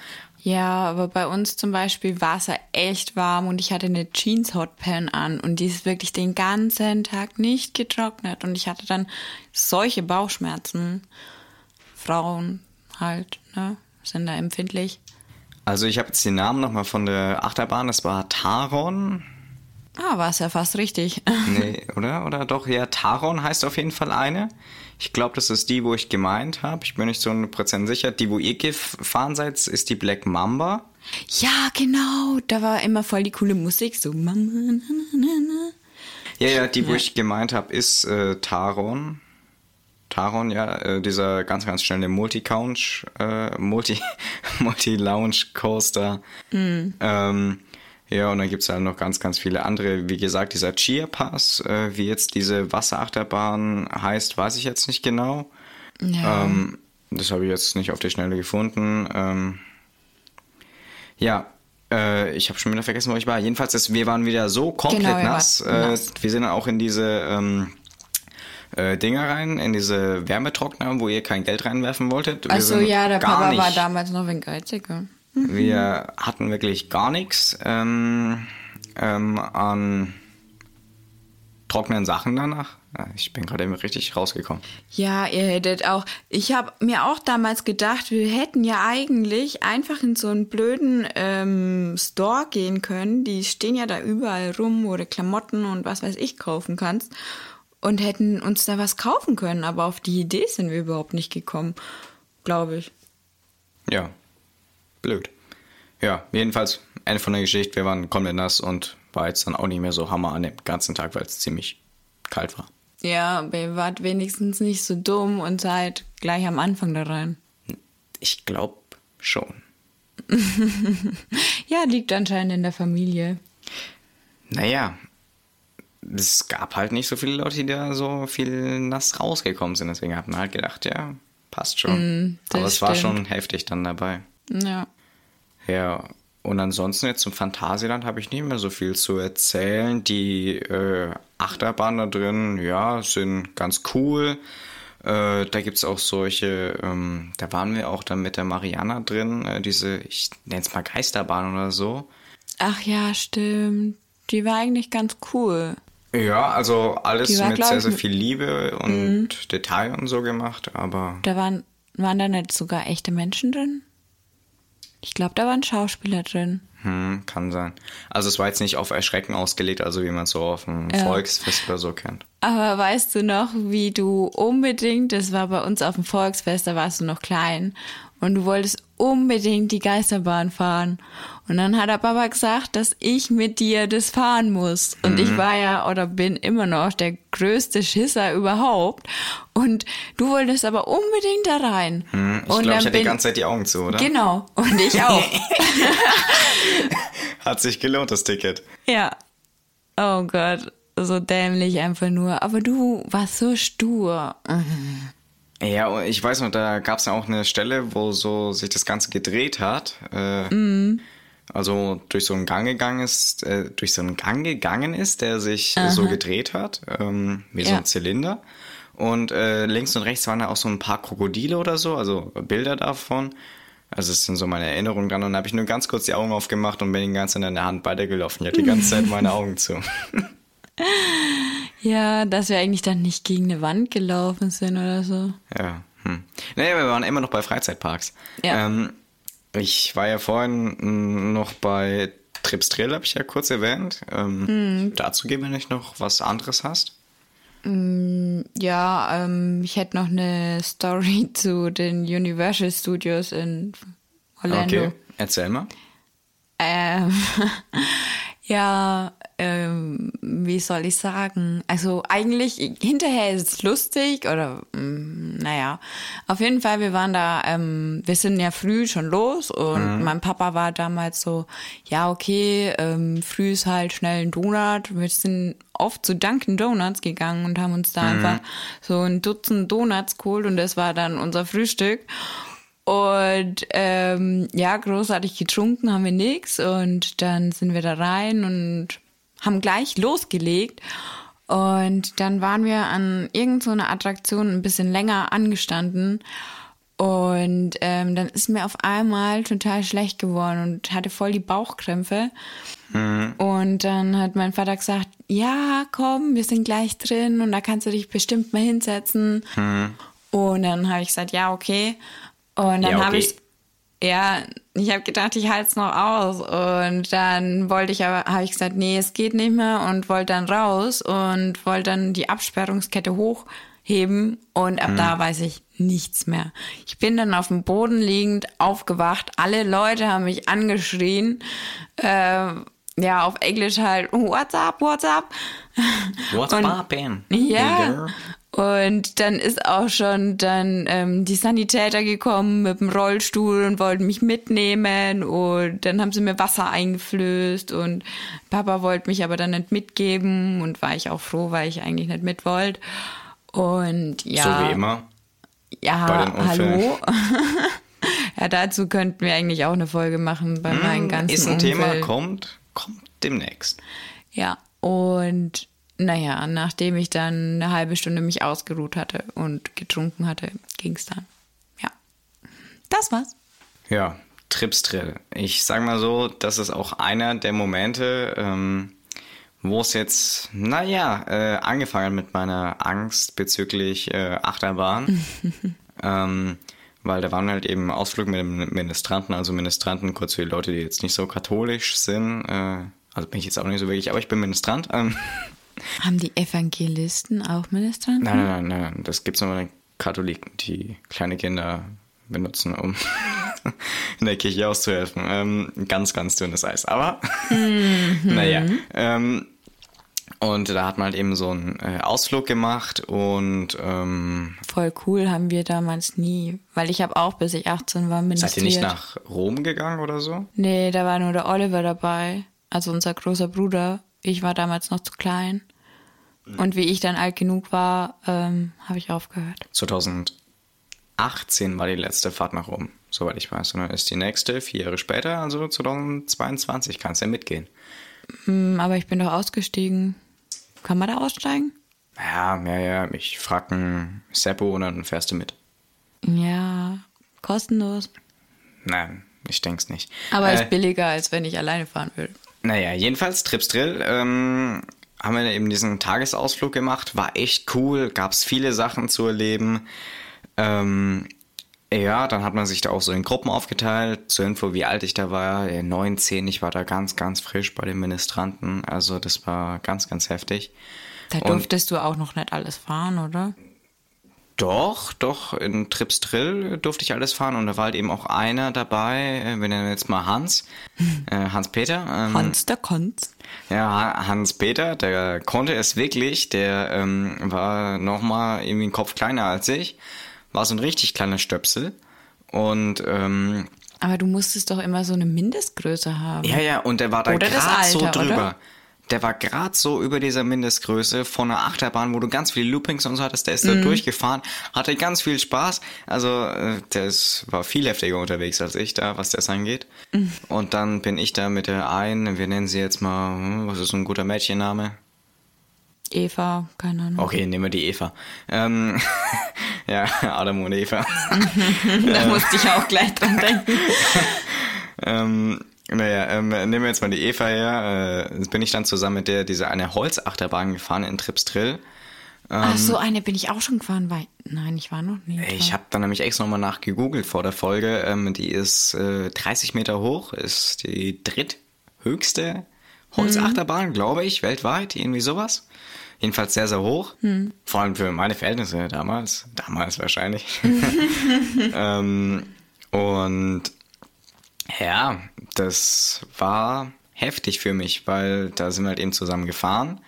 [SPEAKER 2] Ja, aber bei uns zum Beispiel war es ja echt warm und ich hatte eine Jeans Hotpan an und die ist wirklich den ganzen Tag nicht getrocknet und ich hatte dann solche Bauchschmerzen. Frauen halt, ne, sind da empfindlich.
[SPEAKER 1] Also ich habe jetzt den Namen noch mal von der Achterbahn, das war Taron.
[SPEAKER 2] Ah, war es ja fast richtig.
[SPEAKER 1] Nee, oder? Oder doch? Ja, Taron heißt auf jeden Fall eine. Ich glaube, das ist die, wo ich gemeint habe. Ich bin nicht so 100% sicher. Die, wo ihr gefahren seid, ist die Black Mamba.
[SPEAKER 2] Ja, genau, da war immer voll die coole Musik, so Mama, na, na, na.
[SPEAKER 1] Ja, ja, die, wo ich gemeint habe, ist äh, Taron. Taron, ja, äh, dieser ganz, ganz schnelle Multi-Couch, äh, Multi, Multi-Lounge-Coaster. Ähm, ja, und dann gibt's halt noch ganz, ganz viele andere. Wie gesagt, dieser Chia Pass, äh, wie jetzt diese Wasserachterbahn heißt, weiß ich jetzt nicht genau.
[SPEAKER 2] Ja.
[SPEAKER 1] Ähm, das habe ich jetzt nicht auf die Schnelle gefunden. Ähm, ja, äh, ich habe schon wieder vergessen, wo ich war. Jedenfalls, ist, wir waren wieder so komplett
[SPEAKER 2] Genau,
[SPEAKER 1] nass. Äh,
[SPEAKER 2] nass.
[SPEAKER 1] wir sind auch in diese ähm, äh, Dinger rein, in diese Wärmetrockner, wo ihr kein Geld reinwerfen wolltet. Wir
[SPEAKER 2] Achso,
[SPEAKER 1] sind
[SPEAKER 2] ja, der Papa
[SPEAKER 1] nicht,
[SPEAKER 2] war damals noch ein Geiziger.
[SPEAKER 1] Wir hatten wirklich gar nichts ähm, ähm, an trockenen Sachen danach. Ja, Ich bin gerade eben richtig rausgekommen.
[SPEAKER 2] Ja, ihr hättet auch. Ich habe mir auch damals gedacht, wir hätten ja eigentlich einfach in so einen blöden ähm, Store gehen können. Die stehen ja da überall rum, wo du Klamotten und was weiß ich kaufen kannst. Und hätten uns da was kaufen können. Aber auf die Idee sind wir überhaupt nicht gekommen, glaube ich.
[SPEAKER 1] Ja, blöd. Ja, jedenfalls Ende von der Geschichte. Wir waren komplett nass und war jetzt dann auch nicht mehr so Hammer an dem ganzen Tag, weil es ziemlich kalt war.
[SPEAKER 2] Ja, aber ihr wart wenigstens nicht so dumm und seid gleich am Anfang da rein.
[SPEAKER 1] Ich glaube schon.
[SPEAKER 2] Ja, liegt anscheinend in der Familie.
[SPEAKER 1] Naja, es gab halt nicht so viele Leute, die da so viel nass rausgekommen sind. Deswegen hat man halt gedacht, ja, passt schon.
[SPEAKER 2] Mm,
[SPEAKER 1] Aber es war
[SPEAKER 2] stimmt.
[SPEAKER 1] schon heftig dann dabei.
[SPEAKER 2] Ja.
[SPEAKER 1] Ja, und ansonsten jetzt zum Phantasialand habe ich nicht mehr so viel zu erzählen. Die äh, Achterbahnen da drin, ja, sind ganz cool. Äh, da gibt's auch solche, ähm, da waren wir auch dann mit der Mariana drin, äh, diese, ich nenne es mal Geisterbahn oder so.
[SPEAKER 2] Ach ja, stimmt. Die war eigentlich ganz cool.
[SPEAKER 1] Ja, also alles
[SPEAKER 2] war,
[SPEAKER 1] mit sehr, sehr viel Liebe und Detail und so gemacht, aber
[SPEAKER 2] Da waren, waren da nicht sogar echte Menschen drin? Ich glaube, da waren Schauspieler drin.
[SPEAKER 1] hm, kann sein. Also es war jetzt nicht auf Erschrecken ausgelegt, also wie man es so auf einem
[SPEAKER 2] Ja.
[SPEAKER 1] Volksfest oder so kennt.
[SPEAKER 2] Aber weißt du noch, wie du unbedingt, das war bei uns auf dem Volksfest, da warst du noch klein, und du wolltest unbedingt die Geisterbahn fahren. Und dann hat der Papa gesagt, dass ich mit dir das fahren muss. Und ich war ja oder bin immer noch der größte Schisser überhaupt. Und du wolltest aber unbedingt da rein.
[SPEAKER 1] Hm, ich
[SPEAKER 2] und
[SPEAKER 1] glaube, ich hatte die ganze Zeit die Augen zu, oder?
[SPEAKER 2] Genau. Und ich auch.
[SPEAKER 1] Hat sich gelohnt, das Ticket.
[SPEAKER 2] ja. Oh Gott. So dämlich einfach nur. Aber du warst so stur.
[SPEAKER 1] Ja, und ich weiß noch, da gab es ja auch eine Stelle, wo so sich das Ganze gedreht hat. Äh,
[SPEAKER 2] Mhm.
[SPEAKER 1] Also durch so einen Gang gegangen ist, äh, durch so einen Gang gegangen ist, der sich so gedreht hat, ähm, wie so
[SPEAKER 2] Ja.
[SPEAKER 1] ein Zylinder. Und äh, links und rechts waren da auch so ein paar Krokodile oder so, also Bilder davon. Also es sind so meine Erinnerungen dran. Und da habe ich nur ganz kurz die Augen aufgemacht und bin die ganze Zeit in der Hand weitergelaufen. Ich hatte die ganze Zeit meine Augen zu.
[SPEAKER 2] Ja, dass wir eigentlich dann nicht gegen eine Wand gelaufen sind oder so.
[SPEAKER 1] Ja. Hm. Naja, wir waren immer noch bei Freizeitparks.
[SPEAKER 2] Ja.
[SPEAKER 1] Ähm, ich war ja vorhin noch bei Trips Trail, habe ich ja kurz erwähnt. Ähm,
[SPEAKER 2] Hm.
[SPEAKER 1] Dazu geben wir nicht noch was anderes hast.
[SPEAKER 2] Ja, ähm, ich hätte noch eine Story zu den Universal Studios in Orlando.
[SPEAKER 1] Okay, erzähl mal.
[SPEAKER 2] Ähm, ja, ähm, wie soll ich sagen? Also eigentlich hinterher ist es lustig oder mm, naja, auf jeden Fall, wir waren da, ähm, wir sind ja früh schon los und mein Papa war damals so, ja okay, ähm, früh ist halt schnell ein Donut. Wir sind oft zu Dunkin' Donuts gegangen und haben uns da einfach so ein Dutzend Donuts geholt und das war dann unser Frühstück. Und ähm, ja, großartig getrunken haben wir nix und dann sind wir da rein und haben gleich losgelegt. Und dann waren wir an irgendeiner so Attraktion ein bisschen länger angestanden. Und ähm, dann ist mir auf einmal total schlecht geworden und hatte voll die Bauchkrämpfe. Und dann hat mein Vater gesagt, ja, komm, wir sind gleich drin und da kannst du dich bestimmt mal hinsetzen. Und dann habe ich gesagt, ja, okay. Und dann
[SPEAKER 1] Ja,
[SPEAKER 2] habe
[SPEAKER 1] okay.
[SPEAKER 2] ich ja, ich habe gedacht, ich halte es noch aus. Und dann wollte ich aber, habe ich gesagt, nee, es geht nicht mehr und wollte dann raus und wollte dann die Absperrungskette hochheben. Und ab da weiß ich nichts mehr. Ich bin dann auf dem Boden liegend aufgewacht. Alle Leute haben mich angeschrien. Äh, ja, auf Englisch halt, what's up, what's up?
[SPEAKER 1] What's poppin'?
[SPEAKER 2] Ja. Und dann ist auch schon dann ähm, die Sanitäter gekommen mit dem Rollstuhl und wollten mich mitnehmen und dann haben sie mir Wasser eingeflößt und Papa wollte mich aber dann nicht mitgeben und war ich auch froh, weil ich eigentlich nicht mit wollte. Und ja,
[SPEAKER 1] So wie immer.
[SPEAKER 2] ja, hallo. ja, dazu könnten wir eigentlich auch eine Folge machen bei meinen ganzen
[SPEAKER 1] Hm, Ist ein Thema,
[SPEAKER 2] Unfällen.
[SPEAKER 1] kommt, kommt demnächst.
[SPEAKER 2] Ja, und naja, nachdem ich dann eine halbe Stunde mich ausgeruht hatte und getrunken hatte, ging's dann. Ja. Das war's.
[SPEAKER 1] Ja, Tripstrill. Ich sag mal so, das ist auch einer der Momente, ähm, wo es jetzt, naja, äh, angefangen hat mit meiner Angst bezüglich äh, Achterbahn. ähm, weil da waren halt eben Ausflug mit dem Ministranten, also Ministranten, kurz für die Leute, die jetzt nicht so katholisch sind. Äh, also bin ich jetzt auch nicht so wirklich, aber ich bin Ministrant. Ähm,
[SPEAKER 2] Haben die Evangelisten auch Ministranten?
[SPEAKER 1] Nein, nein, nein, nein. Das gibt's nur bei den Katholiken, die kleine Kinder benutzen, um in der Kirche auszuhelfen. Ähm, ganz, ganz dünnes Eis. Aber naja. Ähm, und da hat man halt eben so einen äh, Ausflug gemacht und ähm,
[SPEAKER 2] Voll cool haben wir damals nie, weil ich habe auch bis ich 18 war ministriert.
[SPEAKER 1] seid ihr nicht nach Rom gegangen oder so?
[SPEAKER 2] Nee, da war nur der Oliver dabei, also unser großer Bruder. Ich war damals noch zu klein. Und wie ich dann alt genug war, ähm, habe ich aufgehört.
[SPEAKER 1] 2018 war die letzte Fahrt nach Rom, soweit ich weiß. Und dann ist die nächste vier Jahre später, also 2022, kannst ja mitgehen.
[SPEAKER 2] Hm, aber ich bin doch ausgestiegen. Kann man da aussteigen?
[SPEAKER 1] Ja, ja, ja. Ich frag einen Seppo und dann fährst du mit.
[SPEAKER 2] Ja, kostenlos.
[SPEAKER 1] Nein, ich denk's nicht.
[SPEAKER 2] Aber
[SPEAKER 1] Äh,
[SPEAKER 2] ist billiger, als wenn ich alleine fahren würde.
[SPEAKER 1] Naja, jedenfalls Trips Drill. Ähm, haben wir eben diesen Tagesausflug gemacht. War echt cool. Gab's viele Sachen zu erleben. Ähm, ja, dann hat man sich da auch so in Gruppen aufgeteilt. Zur Info, wie alt ich da war. Äh, 9, 10. Ich war da ganz, ganz frisch bei den Ministranten. Also das war ganz, ganz heftig.
[SPEAKER 2] Da
[SPEAKER 1] Und-
[SPEAKER 2] durftest du auch noch nicht alles fahren, oder?
[SPEAKER 1] Doch, doch, in Trips Drill durfte ich alles fahren und da war halt eben auch einer dabei, äh, wir nennen jetzt mal Hans, äh, Hans-Peter. Ähm,
[SPEAKER 2] Hans der Konz.
[SPEAKER 1] Ja, Hans-Peter, der konnte es wirklich, der ähm, war nochmal irgendwie einen Kopf kleiner als ich, war so ein richtig kleiner Stöpsel und ähm,
[SPEAKER 2] Aber du musstest doch immer so eine Mindestgröße haben.
[SPEAKER 1] ja, ja, und der war da gerade so drüber.
[SPEAKER 2] oder?
[SPEAKER 1] Der war gerade so über dieser Mindestgröße von einer Achterbahn, wo du ganz viele Loopings und so hattest. Der ist
[SPEAKER 2] Mhm.
[SPEAKER 1] da durchgefahren, hatte ganz viel Spaß. Also äh, der ist, war viel heftiger unterwegs als ich da, was das angeht.
[SPEAKER 2] Mhm.
[SPEAKER 1] Und dann bin ich da mit der einen, wir nennen sie jetzt mal, hm, was ist ein guter Mädchenname?
[SPEAKER 2] Eva, keine Ahnung.
[SPEAKER 1] Okay, nehmen wir die Eva. Ähm, ja, Adam und Eva.
[SPEAKER 2] Da musste ich auch gleich dran denken.
[SPEAKER 1] Ähm, naja, ähm, nehmen wir jetzt mal die Eva her. Äh, bin ich dann zusammen mit der diese eine Holzachterbahn gefahren in Tripsdrill.
[SPEAKER 2] Ach so, eine bin ich auch schon gefahren, weil. Nein, ich war noch nie.
[SPEAKER 1] Ich habe dann nämlich extra nochmal nachgegoogelt vor der Folge. Ähm, die ist äh, 30 Meter hoch, ist die dritthöchste Holzachterbahn, glaube ich, weltweit, irgendwie sowas. Jedenfalls sehr, sehr hoch. Vor allem für meine Verhältnisse damals. Damals wahrscheinlich. ähm, und ja, das war heftig für mich, weil da sind wir halt eben zusammen gefahren,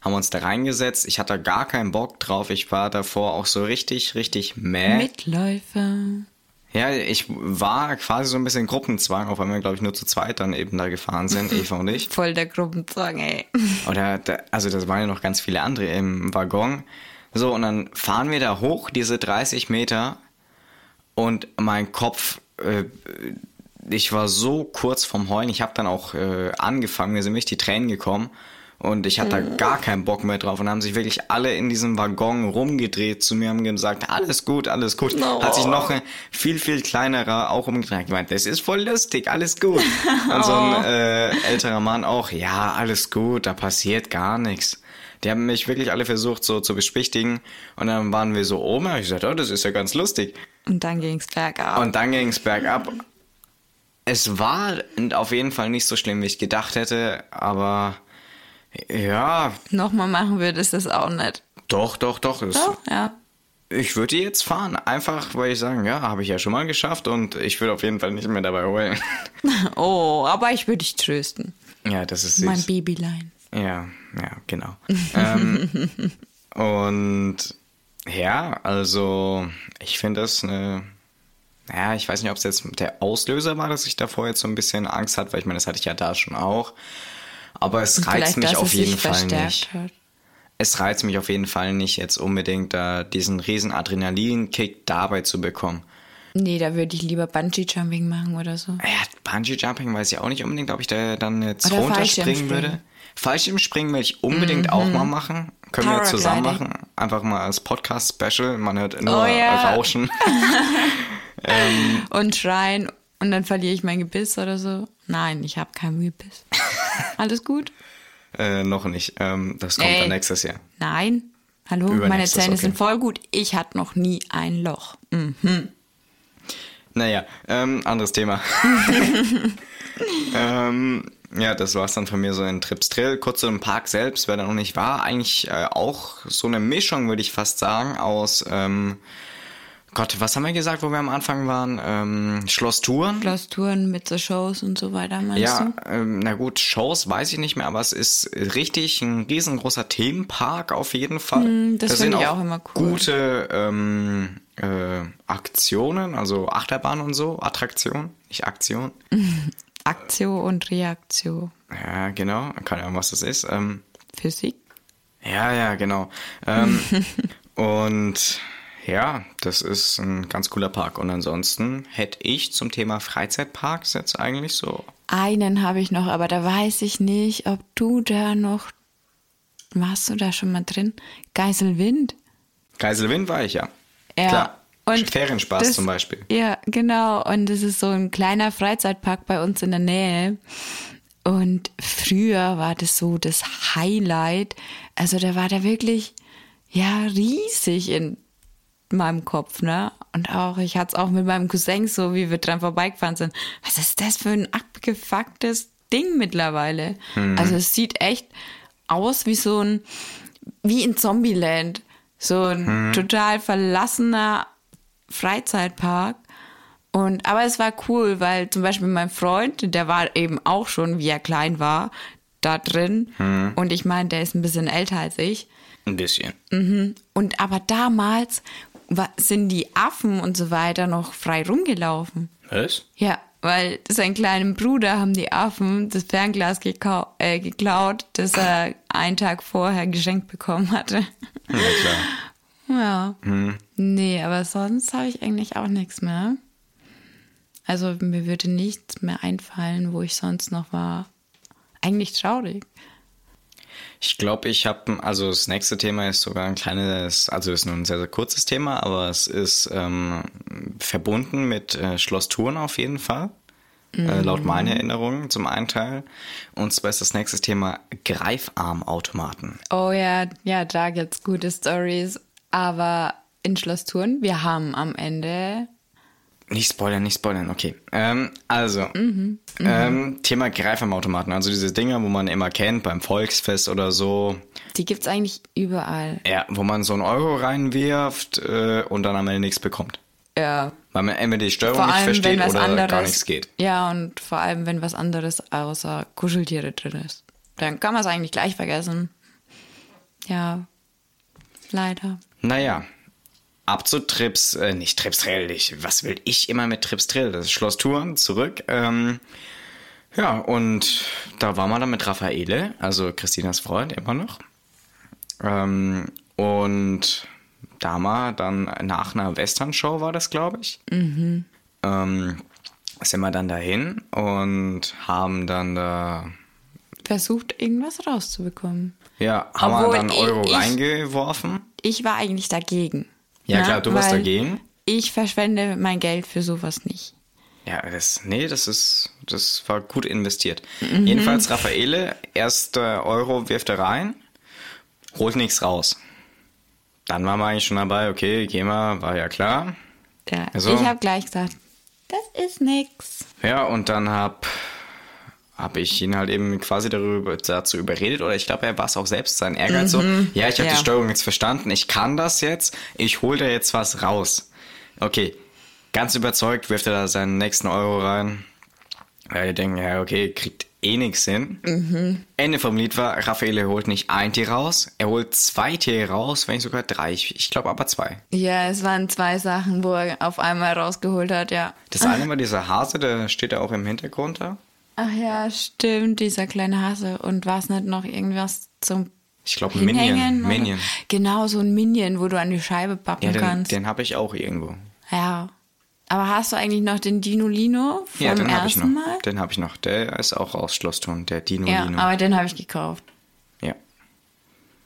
[SPEAKER 1] haben uns da reingesetzt. Ich hatte gar keinen Bock drauf. Ich war davor auch so richtig, richtig mäh.
[SPEAKER 2] Mitläufer.
[SPEAKER 1] Ja, ich war quasi so ein bisschen Gruppenzwang, auch weil wir, glaube ich, nur zu zweit dann eben da gefahren sind, Eva und ich.
[SPEAKER 2] Voll der Gruppenzwang, ey.
[SPEAKER 1] Oder, da, also das waren ja noch ganz viele andere im Waggon. So, und dann fahren wir da hoch, diese 30 Meter, und mein Kopf, äh, ich war so kurz vom Heulen, ich habe dann auch äh, angefangen, mir sind mich die Tränen gekommen. Und ich hatte da gar keinen Bock mehr drauf und haben sich wirklich alle in diesem Waggon rumgedreht zu mir, haben gesagt, alles gut, alles gut.
[SPEAKER 2] No.
[SPEAKER 1] Hat sich noch ein viel, viel kleinerer auch umgedreht. gemeint, das ist voll lustig, alles gut. Und so ein äh, älterer Mann auch, ja, alles gut, da passiert gar nichts. Die haben mich wirklich alle versucht so zu beschwichtigen und dann waren wir so oben, hab ich gesagt, oh, das ist ja ganz lustig.
[SPEAKER 2] Und dann ging's bergab.
[SPEAKER 1] Und dann ging es bergab. Es war auf jeden Fall nicht so schlimm, wie ich gedacht hätte, aber ja,
[SPEAKER 2] Nochmal machen würdest du das auch nicht.
[SPEAKER 1] doch, doch, doch. Es,
[SPEAKER 2] Oh, ja.
[SPEAKER 1] Ich würde jetzt fahren, einfach weil ich sagen, ja, habe ich ja schon mal geschafft und ich würde auf jeden Fall nicht mehr dabei heulen.
[SPEAKER 2] Oh, aber ich würde dich trösten.
[SPEAKER 1] ja, das ist süß.
[SPEAKER 2] Mein Babylein.
[SPEAKER 1] Ja, ja, genau. ähm, und ja, also ich finde das eine. Ja, ich weiß nicht, ob es jetzt der Auslöser war, dass ich davor jetzt so ein bisschen Angst hatte, weil ich meine, das hatte ich ja da schon auch. Aber es reizt mich auf jeden Fall nicht.
[SPEAKER 2] hat.
[SPEAKER 1] Es reizt mich auf jeden Fall nicht, jetzt unbedingt da diesen riesen Adrenalinkick dabei zu bekommen.
[SPEAKER 2] Nee, da würde ich lieber Bungee-Jumping machen oder so.
[SPEAKER 1] Ja, Bungee Jumping weiß ich auch nicht unbedingt, ob ich da dann jetzt
[SPEAKER 2] Oder
[SPEAKER 1] runterspringen würde. Fallschirmspringen will ich unbedingt auch mal machen. Können wir zusammen machen. Einfach mal als Podcast-Special. Man hört nur
[SPEAKER 2] Oh ja.
[SPEAKER 1] Rauschen.
[SPEAKER 2] Und schreien und dann verliere ich mein Gebiss oder so. Nein, ich habe kein Gebiss. Alles gut?
[SPEAKER 1] äh, noch nicht. Ähm, das kommt
[SPEAKER 2] Ey.
[SPEAKER 1] dann nächstes Jahr.
[SPEAKER 2] Nein. Hallo, meine Zähne
[SPEAKER 1] okay.
[SPEAKER 2] sind voll gut. Ich hatte noch nie ein Loch. Mhm.
[SPEAKER 1] Naja, ähm, anderes Thema. ähm, ja, das war's dann von mir so in Trips Drill. Kurz zu dem Park selbst, wer da noch nicht war, eigentlich äh, auch so eine Mischung, würde ich fast sagen, aus, ähm, Gott, was haben wir gesagt, wo wir am Anfang waren? Ähm, Schlosstouren?
[SPEAKER 2] Schlosstouren mit so Shows und so weiter, meinst
[SPEAKER 1] Ja,
[SPEAKER 2] du?
[SPEAKER 1] ähm, na gut, Shows weiß ich nicht mehr, aber es ist richtig ein riesengroßer Themenpark auf jeden Fall.
[SPEAKER 2] Hm, das
[SPEAKER 1] Da
[SPEAKER 2] finde ich auch immer cool.
[SPEAKER 1] Gute ähm, äh, Aktionen, also Achterbahn und so, Attraktion, nicht Aktion.
[SPEAKER 2] Aktio und Reaktio.
[SPEAKER 1] Ja, genau, keine Ahnung, was das ist. Ähm,
[SPEAKER 2] Physik?
[SPEAKER 1] ja, ja, genau. Ähm, und ja, das ist ein ganz cooler Park. Und ansonsten hätte ich zum Thema Freizeitparks jetzt eigentlich so
[SPEAKER 2] Einen habe ich noch, aber da weiß ich nicht, ob du da noch warst du da schon mal drin? Geiselwind.
[SPEAKER 1] Geiselwind war ich ja.
[SPEAKER 2] Ja.
[SPEAKER 1] Klar.
[SPEAKER 2] Und
[SPEAKER 1] Ferienspaß
[SPEAKER 2] das-
[SPEAKER 1] zum Beispiel.
[SPEAKER 2] Ja, genau. Und es ist so ein kleiner Freizeitpark bei uns in der Nähe. Und früher war das so das Highlight. Also da war der wirklich, ja, riesig in meinem Kopf, ne? Und auch, ich hatte es auch mit meinem Cousin so, wie wir dran vorbeigefahren sind. Was ist das für ein abgefucktes Ding mittlerweile? Also es sieht echt aus wie so ein, wie in Zombieland. So ein total verlassener Freizeitpark. Und, aber es war cool, weil zum Beispiel mein Freund, der war eben auch schon, wie er klein war, da drin. Und ich meine, der ist ein bisschen älter als ich.
[SPEAKER 1] Ein bisschen.
[SPEAKER 2] Und aber damals sind die Affen und so weiter noch frei rumgelaufen.
[SPEAKER 1] Was?
[SPEAKER 2] Ja, weil seinen kleinen Bruder haben die Affen das Fernglas äh, geklaut, das er einen Tag vorher geschenkt bekommen hatte.
[SPEAKER 1] Na klar.
[SPEAKER 2] Ja. Nee, aber sonst habe ich eigentlich auch nichts mehr. Also mir würde nichts mehr einfallen, wo ich sonst noch war. Eigentlich traurig.
[SPEAKER 1] Ich glaube, ich habe, also das nächste Thema ist sogar ein kleines, also ist nur ein sehr, sehr kurzes Thema, aber es ist ähm, verbunden mit äh, Schloss Thurn auf jeden Fall. Äh, laut meiner Erinnerung zum einen Teil. Und zwar ist das nächste Thema Greifarmautomaten.
[SPEAKER 2] Oh ja, ja, da gibt's gute Stories. Aber in Schloss Thurn, wir haben am Ende.
[SPEAKER 1] Nicht spoilern, nicht spoilern, okay. Ähm, also, Ähm, Thema Greifarmautomaten, also diese Dinger, wo man immer kennt, beim Volksfest oder so,
[SPEAKER 2] Die gibt's eigentlich überall.
[SPEAKER 1] ja, wo man so einen Euro reinwirft äh, und dann am Ende nichts bekommt.
[SPEAKER 2] Ja.
[SPEAKER 1] Weil man entweder die Steuerung
[SPEAKER 2] Vor
[SPEAKER 1] nicht
[SPEAKER 2] allem,
[SPEAKER 1] versteht oder
[SPEAKER 2] anderes.
[SPEAKER 1] gar nichts geht.
[SPEAKER 2] Ja, und vor allem, wenn was anderes außer Kuscheltiere drin ist. Dann kann man es eigentlich gleich vergessen. Ja. Leider.
[SPEAKER 1] Naja, ab zu Trips, äh, nicht Trips Trail, ich, was will ich immer mit Trips Trail? Das ist Schloss Touren, zurück. Ähm, ja, und da waren wir dann mit Raffaele, also Christinas Freund, immer noch. Ähm, und da haben wir dann nach einer Western-Show war das, glaube ich. Ähm, sind wir dann dahin und haben dann da,
[SPEAKER 2] Versucht, irgendwas rauszubekommen.
[SPEAKER 1] ja, haben
[SPEAKER 2] Obwohl
[SPEAKER 1] wir dann Euro
[SPEAKER 2] ich-
[SPEAKER 1] reingeworfen.
[SPEAKER 2] Ich war eigentlich dagegen.
[SPEAKER 1] Ja, klar, du
[SPEAKER 2] Weil
[SPEAKER 1] dagegen.
[SPEAKER 2] Ich verschwende mein Geld für sowas nicht.
[SPEAKER 1] Ja, das, nee, das ist, das war gut investiert. Jedenfalls Raffaele, erster Euro wirft er rein, holt nichts raus. Dann waren wir eigentlich schon dabei, okay, gehen wir, war ja klar.
[SPEAKER 2] Ja,
[SPEAKER 1] Also-
[SPEAKER 2] Ich habe gleich gesagt, das ist nix.
[SPEAKER 1] Ja, und dann hab, hab ich ihn halt eben quasi darüber, dazu überredet, oder ich glaube, er war es auch selbst, sein Ehrgeiz so, ja, ich habe
[SPEAKER 2] Ja.
[SPEAKER 1] die Steuerung jetzt verstanden, ich kann das jetzt, ich hol da jetzt was raus. Okay, ganz überzeugt wirft er da seinen nächsten Euro rein. Weil die denken, ja, okay, kriegt eh nix hin. Ende vom Lied war, Raffaele holt nicht ein Tier raus, er holt zwei Tiere raus, wenn nicht sogar drei, ich, ich glaube aber zwei.
[SPEAKER 2] Ja, es waren zwei Sachen, wo er auf einmal rausgeholt hat, ja.
[SPEAKER 1] Das eine war dieser Hase, der steht da auch im Hintergrund da.
[SPEAKER 2] Ach ja, stimmt, dieser kleine Hase. Und war es nicht noch irgendwas zum
[SPEAKER 1] Ich glaube, ein Minion. Minion.
[SPEAKER 2] Genau, so ein Minion, wo du an die Scheibe pappen
[SPEAKER 1] Ja, den,
[SPEAKER 2] kannst.
[SPEAKER 1] den habe ich auch irgendwo.
[SPEAKER 2] Ja. Aber hast du eigentlich noch den Dino Lino vom
[SPEAKER 1] Ja, den habe ich noch.
[SPEAKER 2] ersten Mal?
[SPEAKER 1] Den habe ich noch. Der ist auch aus Schlossturm, der Dino
[SPEAKER 2] Ja,
[SPEAKER 1] Lino.
[SPEAKER 2] aber den habe ich gekauft.
[SPEAKER 1] ja.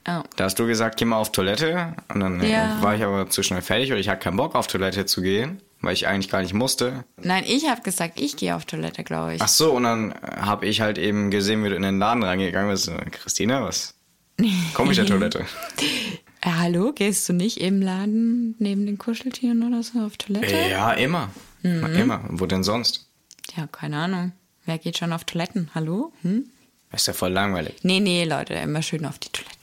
[SPEAKER 2] Oh.
[SPEAKER 1] Da hast du gesagt, geh mal auf Toilette. Und dann äh,
[SPEAKER 2] Ja.
[SPEAKER 1] war ich aber zu schnell fertig oder ich hatte keinen Bock auf Toilette zu gehen, weil ich eigentlich gar nicht musste.
[SPEAKER 2] Nein, ich habe gesagt, ich gehe auf Toilette, glaube ich.
[SPEAKER 1] Ach so, und dann habe ich halt eben gesehen, wie du in den Laden reingegangen bist. Christina, was? Komm ich der Toilette?
[SPEAKER 2] Äh, hallo, gehst du nicht im Laden neben den Kuscheltieren oder so auf Toilette?
[SPEAKER 1] ja, immer.
[SPEAKER 2] Mhm.
[SPEAKER 1] Immer. Wo denn sonst?
[SPEAKER 2] Ja, keine Ahnung. Wer geht schon auf Toiletten? Hallo? Hm?
[SPEAKER 1] ist ja voll langweilig.
[SPEAKER 2] Nee, nee, Leute, immer schön auf die Toiletten gehen.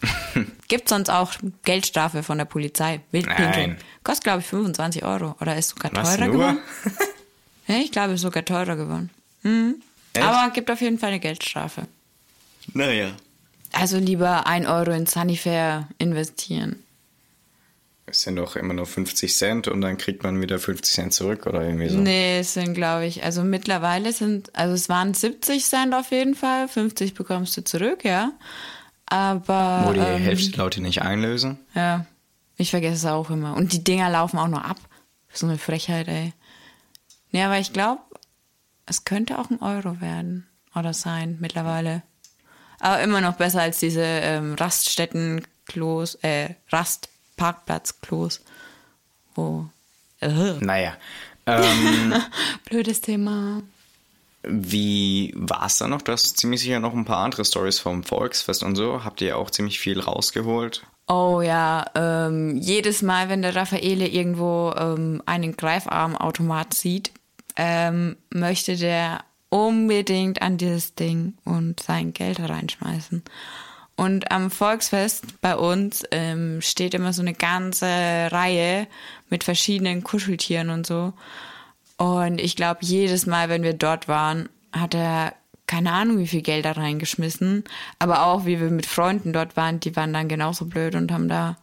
[SPEAKER 2] Gibt sonst auch Geldstrafe von der Polizei? Wildpinkeln.
[SPEAKER 1] Nein.
[SPEAKER 2] Kostet, glaube ich, 25 Euro. Oder ist sogar
[SPEAKER 1] Was,
[SPEAKER 2] teurer
[SPEAKER 1] nur?
[SPEAKER 2] geworden? Ja, ich glaube, ist sogar teurer geworden. Mhm. Aber gibt auf jeden Fall eine Geldstrafe.
[SPEAKER 1] Naja.
[SPEAKER 2] Also lieber 1 Euro in Sunnyfair investieren.
[SPEAKER 1] Es sind doch immer nur 50 Cent und dann kriegt man wieder 50 Cent zurück oder irgendwie so.
[SPEAKER 2] Nee, es sind, glaube ich, also mittlerweile sind, also es waren 70 Cent auf jeden Fall, 50 bekommst du zurück, ja. Aber.
[SPEAKER 1] Wo die
[SPEAKER 2] ähm,
[SPEAKER 1] Hälfte der Leute nicht einlösen.
[SPEAKER 2] Ja, ich vergesse es auch immer. Und die Dinger laufen auch nur ab. So eine Frechheit, ey. Nee, aber ich glaube, es könnte auch ein Euro werden oder sein mittlerweile. Aber immer noch besser als diese ähm, Raststätten-Klos, äh, Rastparkplatz-Klos. Wo. Äh,
[SPEAKER 1] Naja. Ähm,
[SPEAKER 2] blödes Thema.
[SPEAKER 1] Wie war es da noch? Du hast ziemlich sicher noch ein paar andere Stories vom Volksfest und so. Habt ihr auch ziemlich viel rausgeholt?
[SPEAKER 2] Oh ja, ähm, jedes Mal, wenn der Raffaele irgendwo ähm, einen Greifarmautomat sieht, ähm, möchte der unbedingt an dieses Ding und sein Geld reinschmeißen. Und am Volksfest bei uns ähm, steht immer so eine ganze Reihe mit verschiedenen Kuscheltieren und so. Und ich glaube, jedes Mal, wenn wir dort waren, hat er keine Ahnung, wie viel Geld da reingeschmissen. Aber auch, wie wir mit Freunden dort waren, die waren dann genauso blöd und haben da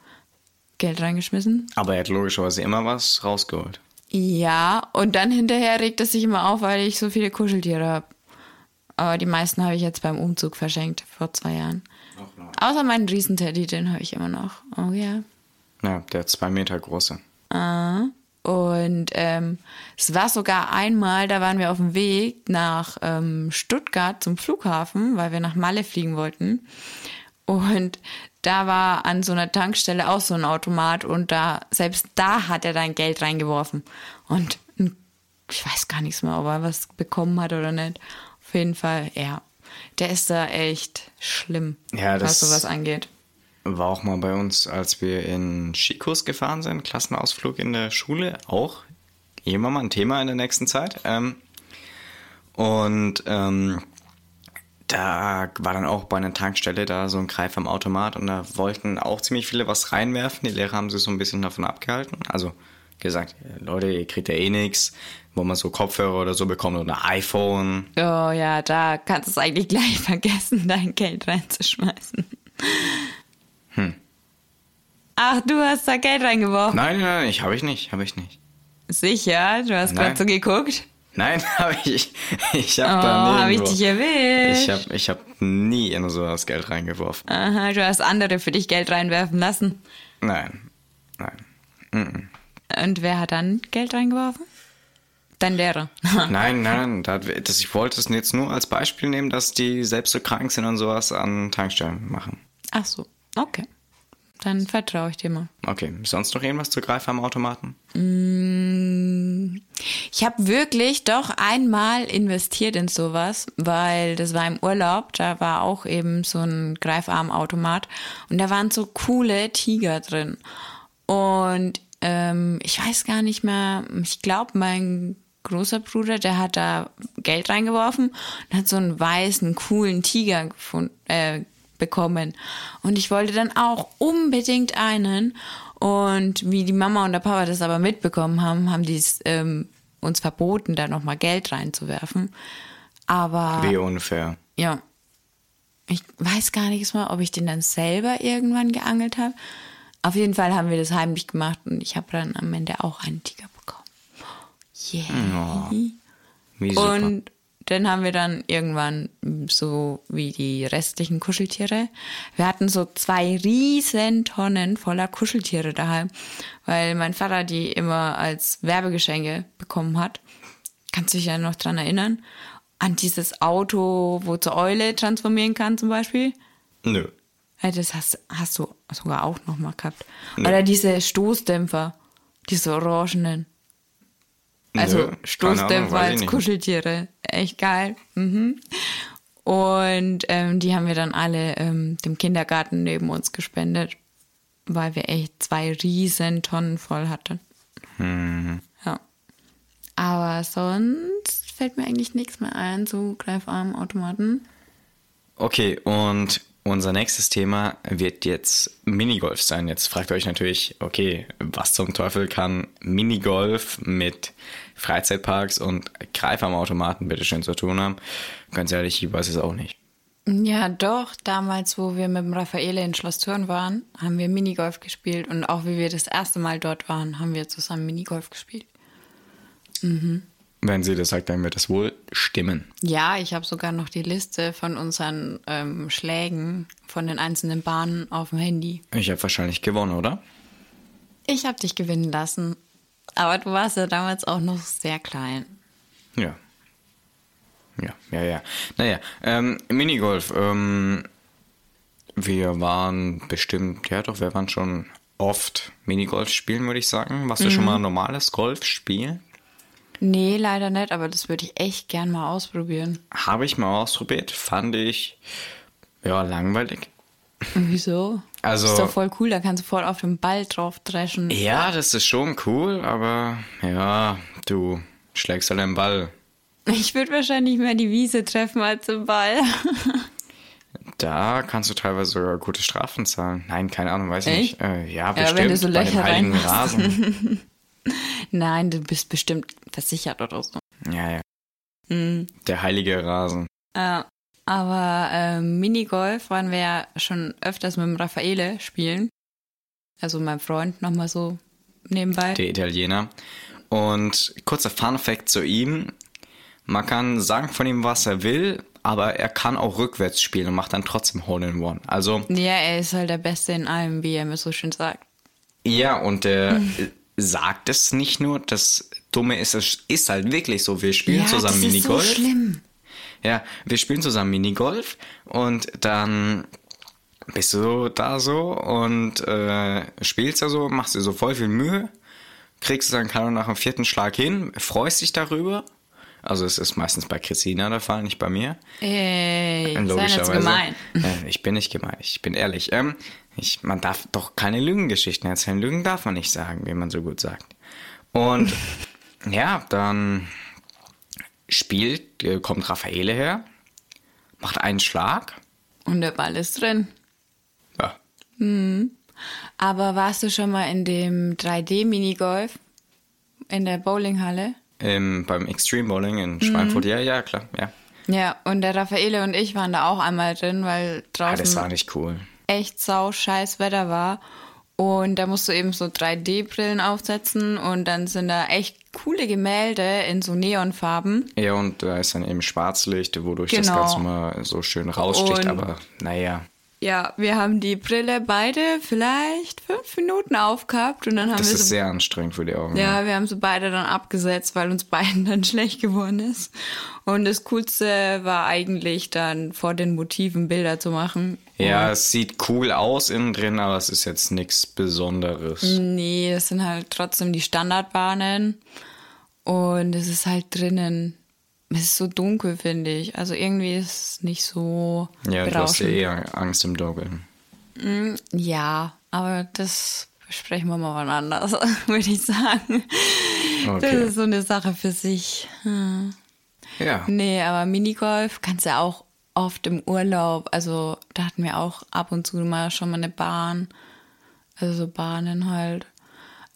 [SPEAKER 2] Geld reingeschmissen.
[SPEAKER 1] Aber er hat logischerweise immer was rausgeholt.
[SPEAKER 2] Ja, und dann hinterher regt es sich immer auf, weil ich so viele Kuscheltiere habe. Aber die meisten habe ich jetzt beim Umzug verschenkt, vor zwei Jahren. Außer meinen Riesenteddy, den habe ich immer noch. Oh ja.
[SPEAKER 1] Ja, der zwei Meter große.
[SPEAKER 2] Und ähm, es war sogar einmal, da waren wir auf dem Weg nach ähm, Stuttgart zum Flughafen, weil wir nach Malle fliegen wollten. Und da war an so einer Tankstelle auch so ein Automat und da, selbst da hat er dann Geld reingeworfen. Und ich weiß gar nichts mehr, ob er was bekommen hat oder nicht. Auf jeden Fall, ja. Der ist da echt schlimm,
[SPEAKER 1] Ja, das-
[SPEAKER 2] was sowas angeht.
[SPEAKER 1] War auch mal bei uns, als wir in Skikurs gefahren sind, Klassenausflug in der Schule, auch immer mal ein Thema in der nächsten Zeit. Ähm, und ähm, da war dann auch bei einer Tankstelle da so ein Greif am Automat und da wollten auch ziemlich viele was reinwerfen. Die Lehrer haben sich so ein bisschen davon abgehalten. Also gesagt, Leute, ihr kriegt ja eh nichts, wo man so Kopfhörer oder so bekommt oder ein iPhone.
[SPEAKER 2] Oh ja, da kannst du es eigentlich gleich vergessen, dein Geld reinzuschmeißen. Ach, du hast da Geld reingeworfen.
[SPEAKER 1] Nein, nein, nein, ich habe ich nicht, habe ich nicht.
[SPEAKER 2] Sicher, du hast gerade so geguckt.
[SPEAKER 1] Nein, habe ich. Ich habe
[SPEAKER 2] Oh,
[SPEAKER 1] da
[SPEAKER 2] habe ich dich erwischt.
[SPEAKER 1] Ich habe ich hab nie in sowas Geld reingeworfen.
[SPEAKER 2] Aha, du hast andere für dich Geld reinwerfen lassen.
[SPEAKER 1] Nein, nein.
[SPEAKER 2] Und wer hat dann Geld reingeworfen? Dein Lehrer.
[SPEAKER 1] Nein, nein, da- das, ich wollte es jetzt nur als Beispiel nehmen, dass die selbst so krank sind und sowas an Tankstellen machen.
[SPEAKER 2] Ach so, okay. Dann vertraue ich dir mal.
[SPEAKER 1] Okay, sonst noch irgendwas zu Greifen am Automaten?
[SPEAKER 2] Ich habe wirklich doch einmal investiert in sowas, weil das war im Urlaub, da war auch eben so ein Greifarmautomat und da waren so coole Tiger drin. Und ähm, ich weiß gar nicht mehr, ich glaube, mein großer Bruder, der hat da Geld reingeworfen und hat so einen weißen, coolen Tiger gefunden, äh, bekommen. Und ich wollte dann auch unbedingt einen. Und wie die Mama und der Papa das aber mitbekommen haben, haben die es ähm, uns verboten, da nochmal Geld reinzuwerfen. Aber
[SPEAKER 1] Wie unfair.
[SPEAKER 2] ja, ich weiß gar nicht mal, ob ich den dann selber irgendwann geangelt habe. Auf jeden Fall haben wir das heimlich gemacht und ich habe dann am Ende auch einen Tiger bekommen. Yeah.
[SPEAKER 1] Wie super.
[SPEAKER 2] Und den haben wir dann irgendwann so wie die restlichen Kuscheltiere. Wir hatten so zwei riesen Tonnen voller Kuscheltiere daheim, weil mein Vater die immer als Werbegeschenke bekommen hat. Kannst du dich ja noch dran erinnern? An dieses Auto, wo zur Eule transformieren kann zum Beispiel.
[SPEAKER 1] Nö.
[SPEAKER 2] Das hast, hast du sogar auch noch mal gehabt.
[SPEAKER 1] Nee.
[SPEAKER 2] Oder diese Stoßdämpfer, diese orangenen. Also
[SPEAKER 1] Nö, Ahnung,
[SPEAKER 2] Stoßdämpfer als. Kuscheltiere. Echt geil. Mhm. Und ähm, die haben wir dann alle ähm, dem Kindergarten neben uns gespendet, weil wir echt zwei riesen Tonnen voll hatten.
[SPEAKER 1] Mhm.
[SPEAKER 2] Ja. Aber sonst fällt mir eigentlich nichts mehr ein zu Greifarmautomaten.
[SPEAKER 1] Okay, und unser nächstes Thema wird jetzt Minigolf sein. Jetzt fragt ihr euch natürlich, okay, was zum Teufel kann Minigolf mit Freizeitparks und Greifarmautomaten bitteschön zu tun haben? Ganz ehrlich, ich weiß es auch nicht.
[SPEAKER 2] Ja, doch. Damals, wo wir mit dem Raffaele in Schloss Thurn waren, haben wir Minigolf gespielt. Und auch wie wir das erste Mal dort waren, haben wir zusammen Minigolf gespielt.
[SPEAKER 1] Wenn sie das sagt, dann wird das wohl stimmen.
[SPEAKER 2] Ja, ich habe sogar noch die Liste von unseren ähm, Schlägen von den einzelnen Bahnen auf dem Handy.
[SPEAKER 1] Ich habe wahrscheinlich gewonnen, oder?
[SPEAKER 2] Ich habe dich gewinnen lassen. Aber du warst ja damals auch noch sehr klein.
[SPEAKER 1] Ja. Ja, ja, ja. Naja, ähm, Minigolf. Ähm, wir waren bestimmt, ja doch, wir waren schon oft Minigolf spielen, würde ich sagen. Warst du schon mal normales Golf spielen?
[SPEAKER 2] Nee, leider nicht, aber das würde ich echt gern mal ausprobieren.
[SPEAKER 1] Habe ich mal ausprobiert, fand ich ja langweilig.
[SPEAKER 2] Wieso?
[SPEAKER 1] Also-
[SPEAKER 2] ist doch voll cool, da kannst du voll auf den Ball drauf dreschen.
[SPEAKER 1] Ja, das ist schon cool, aber ja, du schlägst halt den Ball.
[SPEAKER 2] Ich würde wahrscheinlich mehr die Wiese treffen als den Ball.
[SPEAKER 1] Da kannst du teilweise sogar gute Strafen zahlen. Nein, keine Ahnung, weiß ich nicht. Äh, ja,
[SPEAKER 2] wenn
[SPEAKER 1] bestimmt.
[SPEAKER 2] du so
[SPEAKER 1] bei dem
[SPEAKER 2] Löcher reinmachst.
[SPEAKER 1] Rasen.
[SPEAKER 2] Nein, du bist bestimmt versichert oder so.
[SPEAKER 1] Ja, ja.
[SPEAKER 2] Mhm.
[SPEAKER 1] Der heilige Rasen.
[SPEAKER 2] Ja, aber ähm, Minigolf waren wir ja schon öfters mit dem Raffaele spielen. Also mein Freund nochmal so nebenbei.
[SPEAKER 1] Der Italiener. Und kurzer Fun Fact zu ihm. Man kann sagen von ihm, was er will, aber er kann auch rückwärts spielen und macht dann trotzdem Hole in One. Also,
[SPEAKER 2] ja, er ist halt der Beste in allem, wie er mir so schön sagt.
[SPEAKER 1] ja, und er sagt es nicht nur. Das Dumme ist, es ist halt wirklich so. Wir spielen
[SPEAKER 2] ja,
[SPEAKER 1] zusammen
[SPEAKER 2] das
[SPEAKER 1] Minigolf.
[SPEAKER 2] ist so schlimm.
[SPEAKER 1] Ja, wir spielen zusammen Minigolf und dann bist du da so und äh, spielst da so, machst dir so voll viel Mühe, kriegst es dann keine nach dem vierten Schlag hin, freust dich darüber. Also es ist meistens bei Christina der Fall, nicht bei mir.
[SPEAKER 2] Ey, so
[SPEAKER 1] Logischerweise.
[SPEAKER 2] gemein.
[SPEAKER 1] Äh, ich bin nicht gemein, ich bin ehrlich. Ähm, ich, man darf doch keine Lügengeschichten erzählen. Lügen darf man nicht sagen, wie man so gut sagt. Und ja, dann spielt, äh, kommt Raffaele her, macht einen Schlag.
[SPEAKER 2] Und der Ball ist drin.
[SPEAKER 1] Ja.
[SPEAKER 2] Aber warst du schon mal in dem 3D-Minigolf in der Bowlinghalle?
[SPEAKER 1] Ähm, beim Extreme Bowling in Schweinfurt, ja, ja, klar, ja.
[SPEAKER 2] Ja, und der Raffaele und ich waren da auch einmal drin, weil
[SPEAKER 1] Ah, das
[SPEAKER 2] draußen
[SPEAKER 1] war nicht cool.
[SPEAKER 2] echt sau scheiß Wetter war. Und da musst du eben so 3D-Brillen aufsetzen und dann sind da echt coole Gemälde in so Neonfarben.
[SPEAKER 1] Ja, und da ist dann eben Schwarzlicht, wodurch das
[SPEAKER 2] Genau.
[SPEAKER 1] Ganze mal so schön raussticht,
[SPEAKER 2] Und-
[SPEAKER 1] aber naja.
[SPEAKER 2] Ja, wir haben die Brille beide vielleicht fünf Minuten aufgehabt und dann haben
[SPEAKER 1] Das
[SPEAKER 2] wir
[SPEAKER 1] ist
[SPEAKER 2] so
[SPEAKER 1] sehr anstrengend für die Augen.
[SPEAKER 2] Ja, wir haben sie beide dann abgesetzt, weil uns beiden dann schlecht geworden ist. Und das Coolste war eigentlich dann vor den Motiven Bilder zu machen.
[SPEAKER 1] Ja, es sieht cool aus innen drin, aber es ist jetzt nichts Besonderes.
[SPEAKER 2] Nee, das sind halt trotzdem die Standardbahnen. Und es ist halt drinnen. Es ist so dunkel, finde ich. Also irgendwie ist es nicht so
[SPEAKER 1] Ja, du hast ja eher Angst im Dunkeln.
[SPEAKER 2] Ja, aber das besprechen wir mal wann anders, würde ich sagen. Das
[SPEAKER 1] Okay.
[SPEAKER 2] ist so eine Sache für sich. Hm.
[SPEAKER 1] Ja.
[SPEAKER 2] Nee, aber Minigolf kannst du ja auch oft im Urlaub. Also da hatten wir auch ab und zu mal schon mal eine Bahn. Also so Bahnen halt.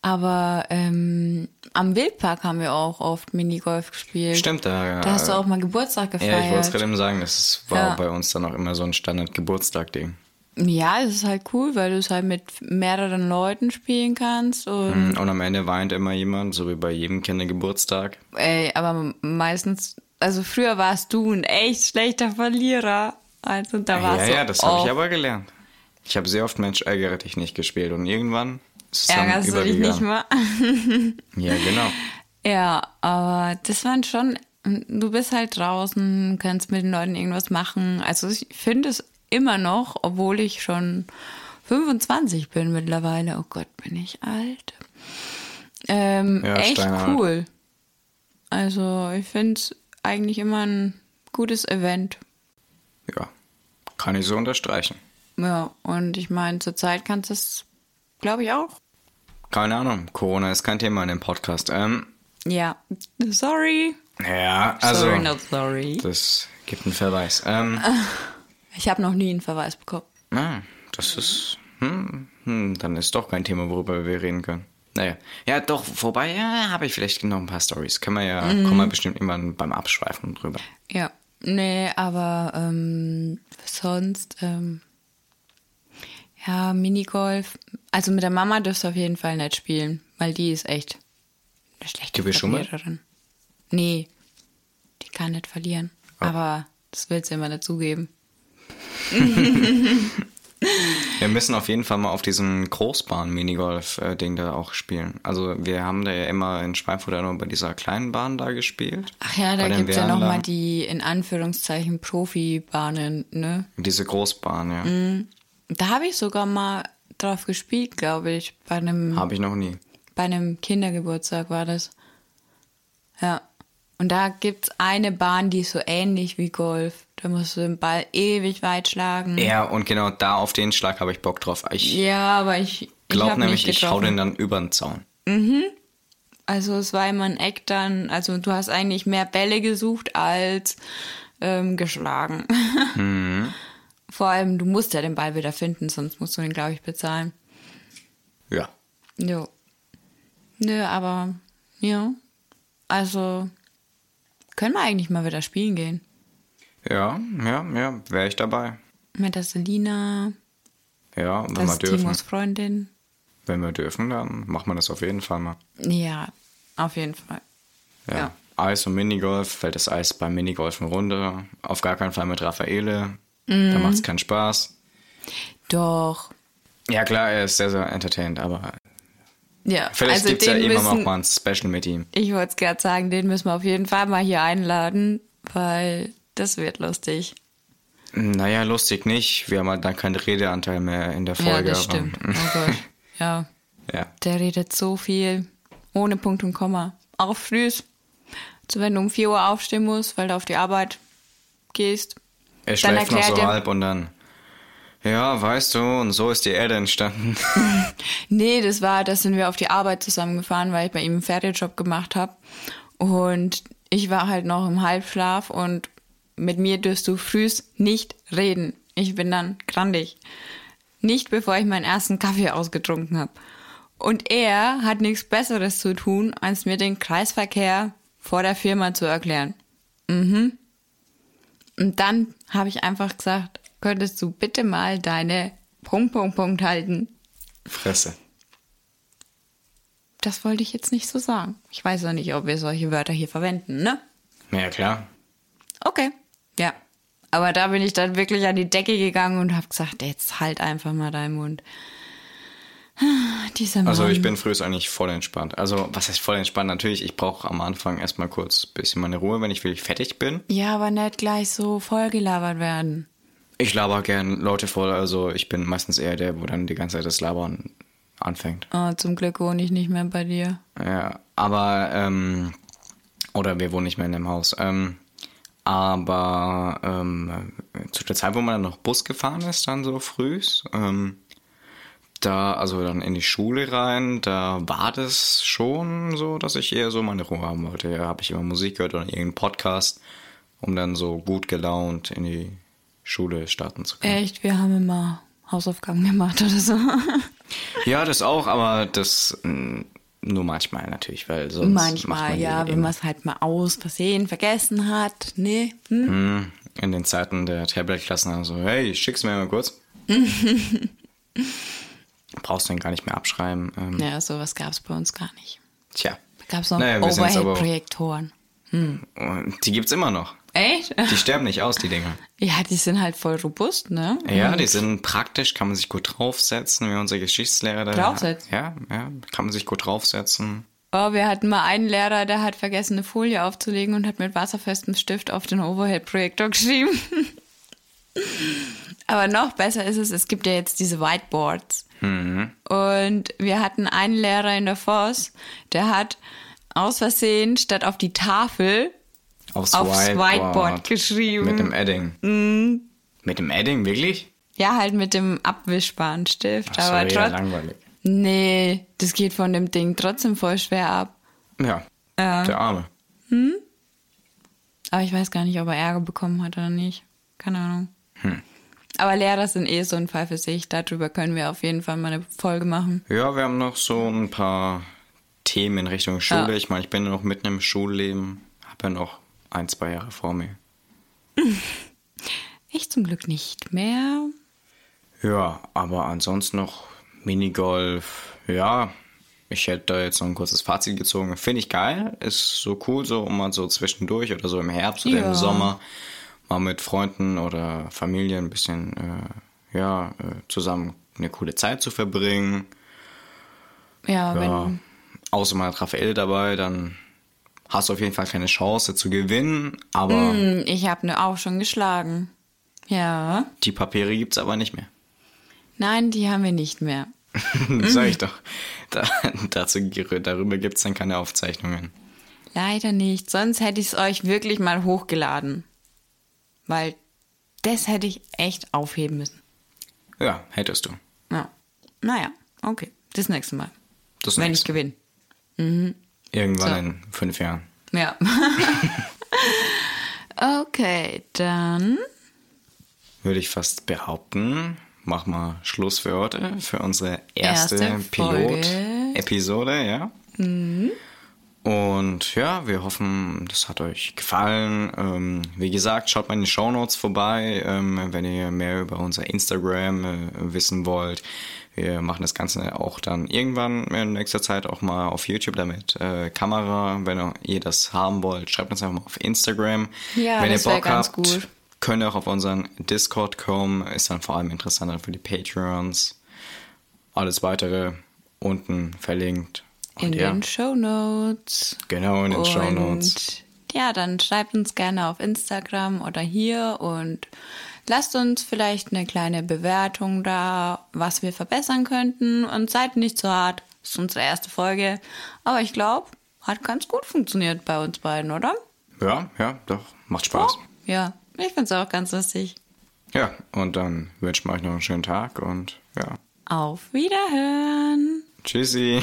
[SPEAKER 2] Aber ähm, am Wildpark haben wir auch oft Minigolf gespielt.
[SPEAKER 1] Stimmt, da.
[SPEAKER 2] Da hast du auch mal Geburtstag
[SPEAKER 1] Ja, ich wollte es
[SPEAKER 2] gefeiert.
[SPEAKER 1] gerade eben sagen, das war
[SPEAKER 2] Ja.
[SPEAKER 1] bei uns dann auch immer so ein Standard-Geburtstag-Ding.
[SPEAKER 2] Ja, es ist halt cool, weil du es halt mit mehreren Leuten spielen kannst. Und,
[SPEAKER 1] Und am Ende weint immer jemand, so wie bei jedem Kindergeburtstag.
[SPEAKER 2] ey, aber meistens, also früher warst du ein echt schlechter Verlierer. Also da
[SPEAKER 1] Ja,
[SPEAKER 2] warst du
[SPEAKER 1] ja, das habe ich aber gelernt. Ich habe sehr oft Mensch ärgere dich nicht gespielt und irgendwann ist es dann
[SPEAKER 2] Ärgerst du dich nicht
[SPEAKER 1] übergegangen.
[SPEAKER 2] mal?
[SPEAKER 1] Ja, genau.
[SPEAKER 2] Ja, aber das waren schon, du bist halt draußen, kannst mit den Leuten irgendwas machen. Also ich finde es immer noch, obwohl ich schon 25 bin mittlerweile. Oh Gott, bin ich alt. Ähm,
[SPEAKER 1] Ja,
[SPEAKER 2] echt cool. Also ich finde es eigentlich immer ein gutes Event.
[SPEAKER 1] Ja, kann ich so unterstreichen.
[SPEAKER 2] Ja, und ich meine, zurzeit kannst du es, glaube ich, auch.
[SPEAKER 1] Keine Ahnung, Corona ist kein Thema in dem Podcast. Ähm,
[SPEAKER 2] Ja, sorry.
[SPEAKER 1] ja, also
[SPEAKER 2] sorry, not sorry.
[SPEAKER 1] das gibt einen Verweis. Ähm,
[SPEAKER 2] Ich habe noch nie einen Verweis bekommen.
[SPEAKER 1] ah, das ist, hm, hm, dann ist doch kein Thema, worüber wir reden können. Naja, ja, doch, vorbei, ja, habe ich vielleicht noch ein paar Stories. Können wir ja,
[SPEAKER 2] Mhm.
[SPEAKER 1] kommen wir bestimmt irgendwann beim Abschweifen drüber.
[SPEAKER 2] Ja, nee, aber ähm, sonst, ähm, ja, Minigolf. Also mit der Mama dürfst du auf jeden Fall nicht spielen, weil die ist echt eine schlechte
[SPEAKER 1] Die?
[SPEAKER 2] Verliererin. Nee, die kann nicht verlieren.
[SPEAKER 1] Ah.
[SPEAKER 2] Aber das will sie immer nicht zugeben.
[SPEAKER 1] Wir müssen auf jeden Fall mal auf diesem Großbahn-Minigolf-Ding da auch spielen. Also wir haben da ja immer in Schweinfurt nur bei dieser kleinen Bahn da gespielt.
[SPEAKER 2] Ach ja, da gibt es ja nochmal die in Anführungszeichen Profibahnen, ne?
[SPEAKER 1] Diese Großbahn, ja.
[SPEAKER 2] Mhm. Da habe ich sogar mal drauf gespielt, glaube ich. Bei einem,
[SPEAKER 1] Habe ich noch nie.
[SPEAKER 2] bei einem Kindergeburtstag war das. Ja. Und da gibt's eine Bahn, die ist so ähnlich wie Golf. Da musst du den Ball ewig weit schlagen.
[SPEAKER 1] Ja, und genau da auf den Schlag habe ich Bock drauf. Ich
[SPEAKER 2] Ja, aber ich, ich
[SPEAKER 1] glaube nämlich, ich hau den dann über den Zaun.
[SPEAKER 2] Also es war immer ein Eck dann, also du hast eigentlich mehr Bälle gesucht als ähm, geschlagen. Vor allem, du musst ja den Ball wieder finden, sonst musst du den, glaube ich, bezahlen.
[SPEAKER 1] Ja.
[SPEAKER 2] Jo. Nö, aber ja. Also können wir eigentlich mal wieder spielen gehen.
[SPEAKER 1] Ja, ja, ja, wäre ich dabei.
[SPEAKER 2] Mit der Selina,
[SPEAKER 1] Ja, wenn
[SPEAKER 2] das
[SPEAKER 1] wir dürfen.
[SPEAKER 2] Timos Freundin.
[SPEAKER 1] Wenn wir dürfen, dann machen wir das auf jeden Fall mal.
[SPEAKER 2] Ja, auf jeden Fall.
[SPEAKER 1] Ja.
[SPEAKER 2] Ja.
[SPEAKER 1] Eis und Minigolf, fällt das Eis beim Minigolfen runter. Auf gar keinen Fall mit Raffaele. Da macht es keinen Spaß.
[SPEAKER 2] Doch.
[SPEAKER 1] Ja, klar, er ist sehr, sehr entertained, aber
[SPEAKER 2] Ja,
[SPEAKER 1] vielleicht
[SPEAKER 2] also
[SPEAKER 1] gibt's ja
[SPEAKER 2] den
[SPEAKER 1] irgendwann
[SPEAKER 2] müssen,
[SPEAKER 1] noch mal ein Special mit ihm.
[SPEAKER 2] Ich wollte es gerade sagen, den müssen wir auf jeden Fall mal hier einladen, weil das wird lustig.
[SPEAKER 1] Naja, lustig nicht. Wir haben halt dann keinen Redeanteil mehr in der Folge.
[SPEAKER 2] ja, das stimmt. Oh Gott. Ja,
[SPEAKER 1] Ja.
[SPEAKER 2] der redet so viel. Ohne Punkt und Komma. Auch früh. So, wenn du um 4 Uhr aufstehen musst, weil du auf die Arbeit gehst.
[SPEAKER 1] Er schläft noch so halb und dann. Ja, weißt du, und so ist die Erde entstanden.
[SPEAKER 2] Nee, das war, da sind wir auf die Arbeit zusammengefahren, weil ich bei ihm einen Ferienjob gemacht habe. Und ich war halt noch im Halbschlaf und mit mir dürst du frühs nicht reden. Ich bin dann grandig. Nicht bevor ich meinen ersten Kaffee ausgetrunken habe. Und er hat nichts Besseres zu tun, als mir den Kreisverkehr vor der Firma zu erklären. Mhm. Und dann habe ich einfach gesagt, könntest du bitte mal deine Punkt, Punkt, Punkt halten.
[SPEAKER 1] Fresse.
[SPEAKER 2] Das wollte ich jetzt nicht so sagen. Ich weiß auch nicht, ob wir solche Wörter hier verwenden, ne?
[SPEAKER 1] Ja, klar.
[SPEAKER 2] Okay. Ja. Aber da bin ich dann wirklich an die Decke gegangen und habe gesagt, jetzt halt einfach mal deinen Mund. Dieser Mann.
[SPEAKER 1] Also ich bin früh eigentlich voll entspannt. Also was heißt voll entspannt? Natürlich, ich brauche am Anfang erstmal kurz ein bisschen meine Ruhe, wenn ich wirklich fertig bin.
[SPEAKER 2] Ja, aber nicht gleich so vollgelabert werden.
[SPEAKER 1] Ich laber gern Leute voll, also ich bin meistens eher der, wo dann die ganze Zeit das Labern anfängt.
[SPEAKER 2] Oh, zum Glück wohne ich nicht mehr bei dir.
[SPEAKER 1] Ja, aber, ähm, oder wir wohnen nicht mehr in dem Haus. Ähm, aber ähm, zu der Zeit, wo man dann noch Bus gefahren ist, dann so früh, ähm, da, also dann in die Schule rein, da war das schon so, dass ich eher so meine Ruhe haben wollte. Ja, habe ich immer Musik gehört oder irgendeinen Podcast, um dann so gut gelaunt in die Schule starten zu können.
[SPEAKER 2] Echt, wir haben immer Hausaufgaben gemacht oder so.
[SPEAKER 1] Ja, das auch, aber das nur manchmal natürlich, weil sonst
[SPEAKER 2] Manchmal,
[SPEAKER 1] man
[SPEAKER 2] ja, wenn man es halt mal aus Versehen vergessen hat. Ne? Hm?
[SPEAKER 1] Hm, in den Zeiten der Tablet-Klassen also, hey, schick's mir mal kurz. Brauchst du den gar nicht mehr abschreiben. Ähm,
[SPEAKER 2] Ja, sowas gab es bei uns gar nicht.
[SPEAKER 1] Tja.
[SPEAKER 2] Da gab es noch
[SPEAKER 1] Naja,
[SPEAKER 2] Overhead-Projektoren.
[SPEAKER 1] Und die gibt's immer noch.
[SPEAKER 2] Echt?
[SPEAKER 1] Die sterben nicht aus, die Dinger.
[SPEAKER 2] Ja, die sind halt voll robust, ne?
[SPEAKER 1] Ja, die sind praktisch, kann man sich gut draufsetzen, wie unser Geschichtslehrer da.
[SPEAKER 2] Draufsetzen?
[SPEAKER 1] Ja, ja, kann man sich gut draufsetzen.
[SPEAKER 2] Oh, wir hatten mal einen Lehrer, der hat vergessen, eine Folie aufzulegen und hat mit wasserfestem Stift auf den Overhead-Projektor geschrieben. Aber noch besser ist es, es gibt ja jetzt diese Whiteboards. Und wir hatten einen Lehrer in der Voss, der hat aus Versehen statt auf die Tafel
[SPEAKER 1] Aufs,
[SPEAKER 2] aufs Whiteboard, geschrieben.
[SPEAKER 1] Mit dem Edding. Mit dem Edding, wirklich?
[SPEAKER 2] ja, halt mit dem abwischbaren Stift.
[SPEAKER 1] Ach
[SPEAKER 2] aber
[SPEAKER 1] ja,
[SPEAKER 2] trotz
[SPEAKER 1] langweilig.
[SPEAKER 2] Nee, das geht von dem Ding trotzdem voll schwer ab.
[SPEAKER 1] Ja,
[SPEAKER 2] Ja.
[SPEAKER 1] der Arme.
[SPEAKER 2] Aber ich weiß gar nicht, ob er Ärger bekommen hat oder nicht. Keine Ahnung. Aber Lehrer sind eh so ein Fall für sich. Darüber können wir auf jeden Fall mal eine Folge machen.
[SPEAKER 1] Ja, wir haben noch so ein paar Themen in Richtung Schule.
[SPEAKER 2] Ja.
[SPEAKER 1] Ich meine, ich bin ja noch mitten im Schulleben, habe ja noch ein, zwei Jahre vor mir.
[SPEAKER 2] Ich zum Glück nicht mehr.
[SPEAKER 1] Ja, aber ansonsten noch Minigolf. Ja, ich hätte da jetzt noch ein kurzes Fazit gezogen. Finde ich geil. Ist so cool, so um mal so zwischendurch oder so im Herbst oder
[SPEAKER 2] Ja.
[SPEAKER 1] im Sommer mal mit Freunden oder Familie ein bisschen äh, ja, äh, zusammen eine coole Zeit zu verbringen.
[SPEAKER 2] Ja,
[SPEAKER 1] Ja,
[SPEAKER 2] wenn.
[SPEAKER 1] außer man hat Raphael dabei, dann hast du auf jeden Fall keine Chance zu gewinnen, aber
[SPEAKER 2] Hm, Ich habe ne auch schon geschlagen. Ja.
[SPEAKER 1] die Papiere gibt's aber nicht mehr.
[SPEAKER 2] Nein, die haben wir nicht mehr.
[SPEAKER 1] Sag ich doch. Da, dazu, darüber gibt's dann keine Aufzeichnungen.
[SPEAKER 2] Leider nicht. Sonst hätte ich es euch wirklich mal hochgeladen. Weil das hätte ich echt aufheben müssen.
[SPEAKER 1] Ja, hättest du.
[SPEAKER 2] Ja. Naja, okay. Das nächste Mal.
[SPEAKER 1] Das
[SPEAKER 2] wenn ich gewinne.
[SPEAKER 1] Irgendwann
[SPEAKER 2] So.
[SPEAKER 1] in fünf Jahren.
[SPEAKER 2] Ja. okay, dann.
[SPEAKER 1] Würde ich fast behaupten. Mach mal Schluss für heute, für unsere erste,
[SPEAKER 2] Erste.
[SPEAKER 1] Pilot-Episode, ja. Und ja, wir hoffen, das hat euch gefallen. Ähm, wie gesagt, schaut mal in die Shownotes vorbei, ähm, wenn ihr mehr über unser Instagram äh, wissen wollt. Wir machen das Ganze auch dann irgendwann in nächster Zeit auch mal auf YouTube damit äh, Kamera. Wenn ihr das haben wollt, schreibt uns einfach mal auf Instagram.
[SPEAKER 2] Ja,
[SPEAKER 1] wenn
[SPEAKER 2] das
[SPEAKER 1] ihr Bock
[SPEAKER 2] ganz
[SPEAKER 1] habt,
[SPEAKER 2] gut.
[SPEAKER 1] könnt ihr auch auf unseren Discord kommen. Ist dann vor allem interessanter für die Patreons. Alles weitere unten verlinkt.
[SPEAKER 2] In
[SPEAKER 1] Und ja,
[SPEAKER 2] den Show Notes.
[SPEAKER 1] genau in den Show Notes.
[SPEAKER 2] Ja, dann schreibt uns gerne auf Instagram oder hier und lasst uns vielleicht eine kleine Bewertung da, was wir verbessern könnten. Und seid nicht zu hart. Das ist unsere erste Folge. Aber ich glaube, hat ganz gut funktioniert bei uns beiden, oder?
[SPEAKER 1] Ja, ja, doch. Macht Spaß.
[SPEAKER 2] Ja, ich finde es auch ganz lustig.
[SPEAKER 1] Ja, und dann wünschen wir euch noch einen schönen Tag und ja.
[SPEAKER 2] Auf Wiederhören.
[SPEAKER 1] Tschüssi.